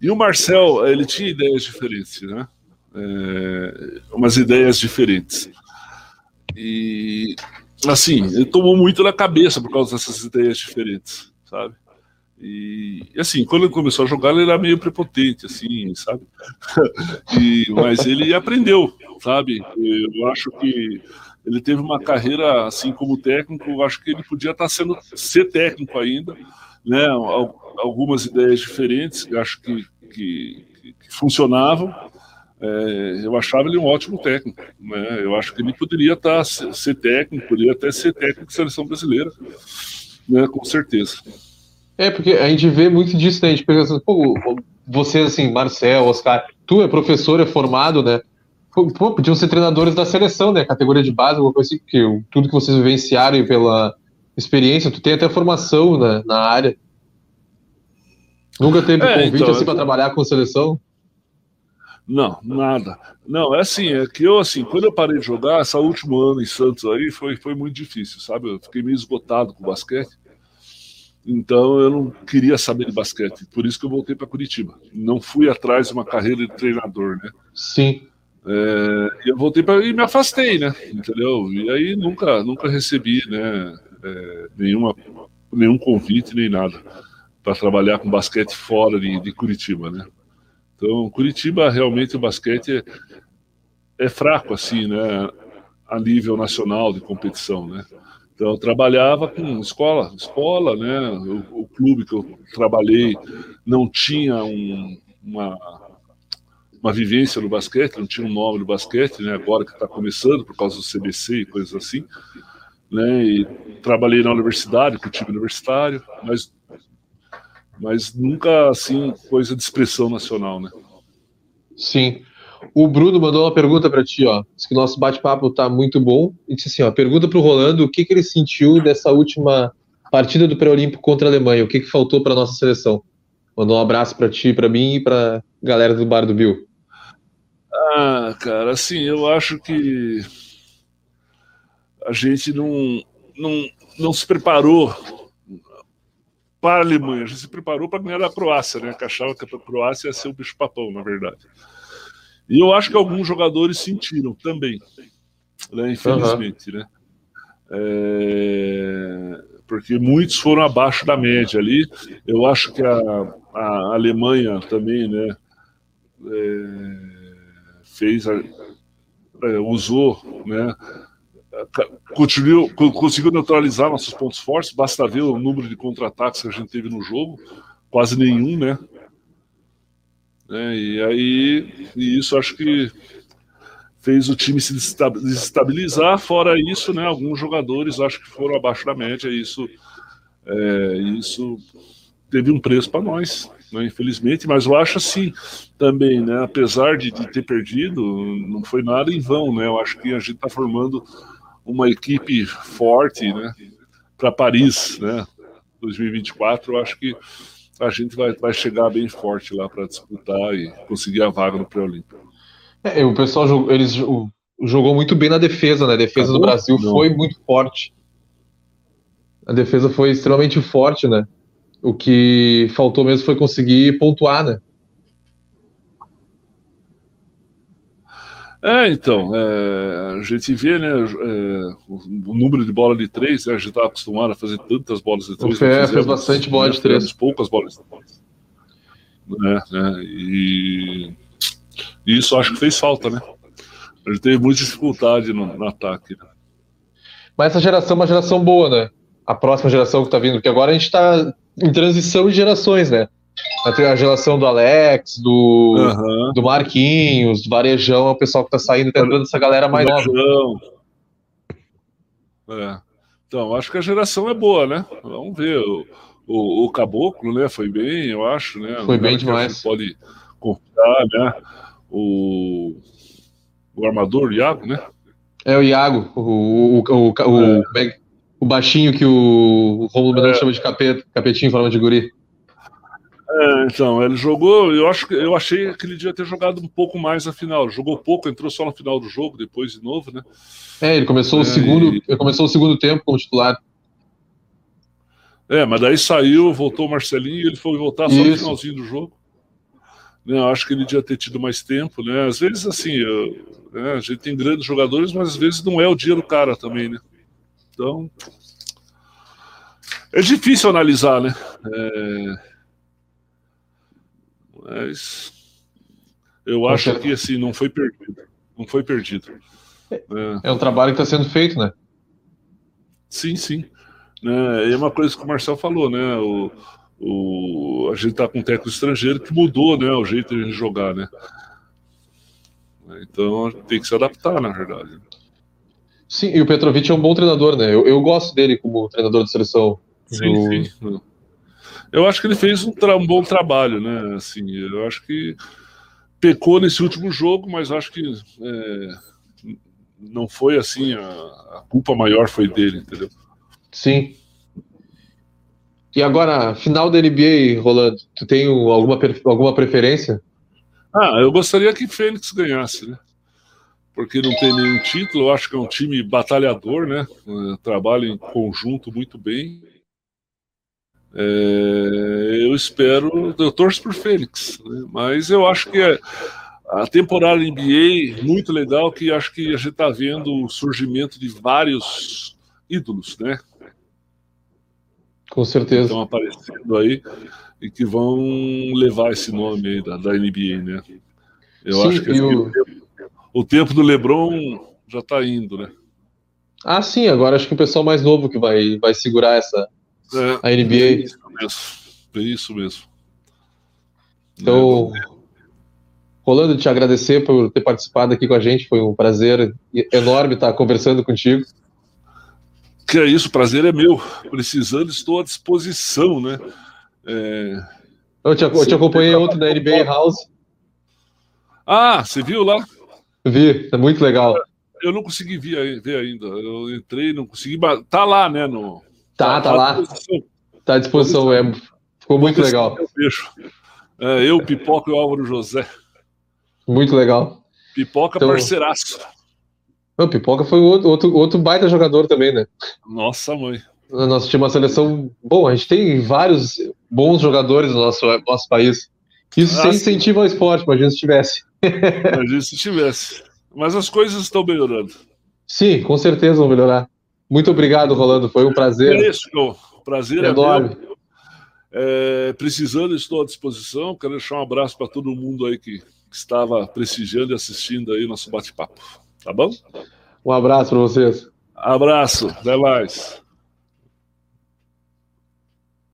e o Marcel, ele tinha ideias diferentes, né? É... umas ideias diferentes. E, assim, ele tomou muito na cabeça por causa dessas ideias diferentes, sabe? E, assim, quando ele começou a jogar, ele era meio prepotente, assim, sabe? e, mas ele aprendeu, sabe? Eu acho que ele teve uma carreira, assim, como técnico, eu acho que ele podia estar sendo, ser técnico ainda, né? Algumas ideias diferentes, eu acho que, que, que funcionavam. É, eu achava ele um ótimo técnico. Né? Eu acho que ele poderia estar, ser técnico, poderia até ser técnico de seleção brasileira, né? com certeza. É, porque a gente vê muito disso, né? A gente pensa assim, pô, vocês, assim, Marcel, Oscar, tu é professor, é formado, né? Pô, podiam ser treinadores da seleção, né? Categoria de base, alguma coisa assim, porque tudo que vocês vivenciaram pela experiência, tu tem até formação né, na área. Nunca teve é, convite então, assim para trabalhar com seleção? Não, nada. Não, é assim, é que eu assim, quando eu parei de jogar, esse último ano em Santos aí foi, foi muito difícil, sabe? Eu fiquei meio esgotado com o basquete. Então eu não queria saber de basquete, por isso que eu voltei para Curitiba. Não fui atrás de uma carreira de treinador, né? Sim. É, eu voltei para e me afastei, né? Entendeu? E aí nunca, nunca recebi, né? É, nenhuma, nenhum convite nem nada para trabalhar com basquete fora de, de, Curitiba, né? Então Curitiba realmente o basquete é, é fraco assim, né? A nível nacional de competição, né? Então, eu trabalhava com escola, escola, né? O, o clube que eu trabalhei não tinha um, uma, uma vivência no basquete, não tinha um nome no basquete, né? Agora que está começando por causa do CBC e coisas assim, né? E trabalhei na universidade, com o time universitário, mas mas nunca assim coisa de expressão nacional, né? Sim. O Bruno mandou uma pergunta para ti, ó. Diz que o nosso bate-papo tá muito bom. E disse assim, ó, pergunta pro Rolando o que, que ele sentiu dessa última partida do pré-olímpico contra a Alemanha, o que, que faltou para nossa seleção. Mandou um abraço para ti, para mim e para galera do Bar do Bill. Ah, cara, assim, eu acho que a gente não, não, não se preparou para a Alemanha, a gente se preparou para ganhar da Croácia, né? Que achava que a Croácia ia ser o bicho-papão, na verdade. E eu acho que alguns jogadores sentiram também, né, infelizmente, uhum. né? É, porque muitos foram abaixo da média ali. Eu acho que a, a Alemanha também, né, é, fez, a, é, usou, né, continuou, conseguiu neutralizar nossos pontos fortes. Basta ver o número de contra-ataques que a gente teve no jogo, quase nenhum, né? Né? E aí, e isso acho que fez o time se desestabilizar. Fora isso, né, alguns jogadores acho que foram abaixo da média. Isso, é, isso teve um preço para nós, né, infelizmente. Mas eu acho assim também, né, apesar de, de, ter perdido, não foi nada em vão. Né, eu acho que a gente está formando uma equipe forte né, para Paris, né, 2024. Eu acho que a gente vai, vai chegar bem forte lá para disputar e conseguir a vaga no pré-olímpico. É, o pessoal jogou, eles jogou muito bem na defesa, né? A defesa Acabou? do Brasil Não. foi muito forte. A defesa foi extremamente forte, né? O que faltou mesmo foi conseguir pontuar, né? É, então, é, a gente vê, né, é, o, número de bola de três, né, a gente está acostumado a fazer tantas bolas de três. O FE fez bastante bola de três. Poucas bolas de três. Né, né, e, e, isso acho que fez falta, né? A gente teve muita dificuldade no, no ataque. Né? Mas essa geração é uma geração boa, né? A próxima geração que está vindo, porque agora a gente está em transição de gerações, né? A geração do Alex, do, uhum. do Marquinhos, do Varejão, é o pessoal que tá saindo, tá entrando essa galera mais nova. É. Então, acho que a geração é boa, né? Vamos ver. O, o, o Caboclo, né? Foi bem, eu acho, né? Foi bem demais. Pode confiar, né? O, o armador, o Iago, né? É o Iago, o, o, o, o, é. o baixinho que o Romulo Menor é. chama de capeta, capetinho em forma de guri. É, então, ele jogou, eu acho que eu achei que ele devia ter jogado um pouco mais na final. Jogou pouco, entrou só no final do jogo, depois de novo, né? É, ele começou é, o segundo, e... ele começou o segundo tempo como titular. É, mas daí saiu, voltou o Marcelinho e ele foi voltar só Isso. no finalzinho do jogo. Né, eu acho que ele devia ter tido mais tempo, né? Às vezes, assim, eu, né, a gente tem grandes jogadores, mas às vezes não é o dia do cara também, né? Então, é difícil analisar, né? É mas eu acho que assim, não foi perdido. Não foi perdido. É, é um trabalho que está sendo feito, né? Sim, sim. É, é uma coisa que o Marcel falou, né? O, o, a gente está com um técnico estrangeiro que mudou né, o jeito de jogar, né? Então tem que se adaptar, na verdade. Sim, e o Petrovic é um bom treinador, né? Eu, eu gosto dele como treinador de seleção. Sim, do... sim. Eu acho que ele fez um, um, bom trabalho, né? Assim, eu acho que pecou nesse último jogo, mas acho que é, não foi assim, a, a, culpa maior foi dele, entendeu? Sim. E agora, final da NBA, Rolando, tu tem alguma, alguma preferência? Ah, eu gostaria que Fênix ganhasse, né? Porque não tem nenhum título, eu acho que é um time batalhador, né? Trabalha em conjunto muito bem É, eu espero, eu torço por Fênix, né? mas eu acho que é, a temporada NBA muito legal, que acho que a gente está vendo o surgimento de vários ídolos, né? Com certeza. Estão aparecendo aí e que vão levar esse nome aí da, da NBA, né? Eu Sim, acho que o- o... tempo, o tempo do LeBron já está indo, né? Ah, sim, agora acho que o pessoal mais novo que vai, vai segurar essa É, a NBA. é isso mesmo. É isso mesmo. Então, Rolando, te agradecer por ter participado aqui com a gente, foi um prazer enorme estar conversando contigo. Que é isso, o prazer é meu. Precisando, estou à disposição, né? É, Eu te, eu te acompanhei ontem na NBA House, Ah, você viu lá? vi, é muito legal. Eu não consegui ver, ainda. Eu entrei, não consegui. mas Tá lá, né? No, Tá, tá à lá, disposição. tá à disposição, é, ficou muito legal. É, eu, Pipoca e o Álvaro José. muito legal. Pipoca Então- parceiraço. O Pipoca foi outro, outro, outro baita jogador também, né? Nossa, mãe. Nós tínhamos uma seleção. Bom, a gente tem vários bons jogadores no nosso, nosso país. Isso Ah, sem incentivo ao esporte, imagina se tivesse. Imagina se tivesse. Mas as coisas estão melhorando. Sim, com certeza vão melhorar. Muito obrigado, Rolando. Foi um prazer É isso. Prazer é enorme. É, precisando, estou à disposição. Quero deixar um abraço para todo mundo aí que, que estava prestigiando e assistindo aí o nosso bate-papo. Tá bom? Um abraço para vocês. Abraço, até mais.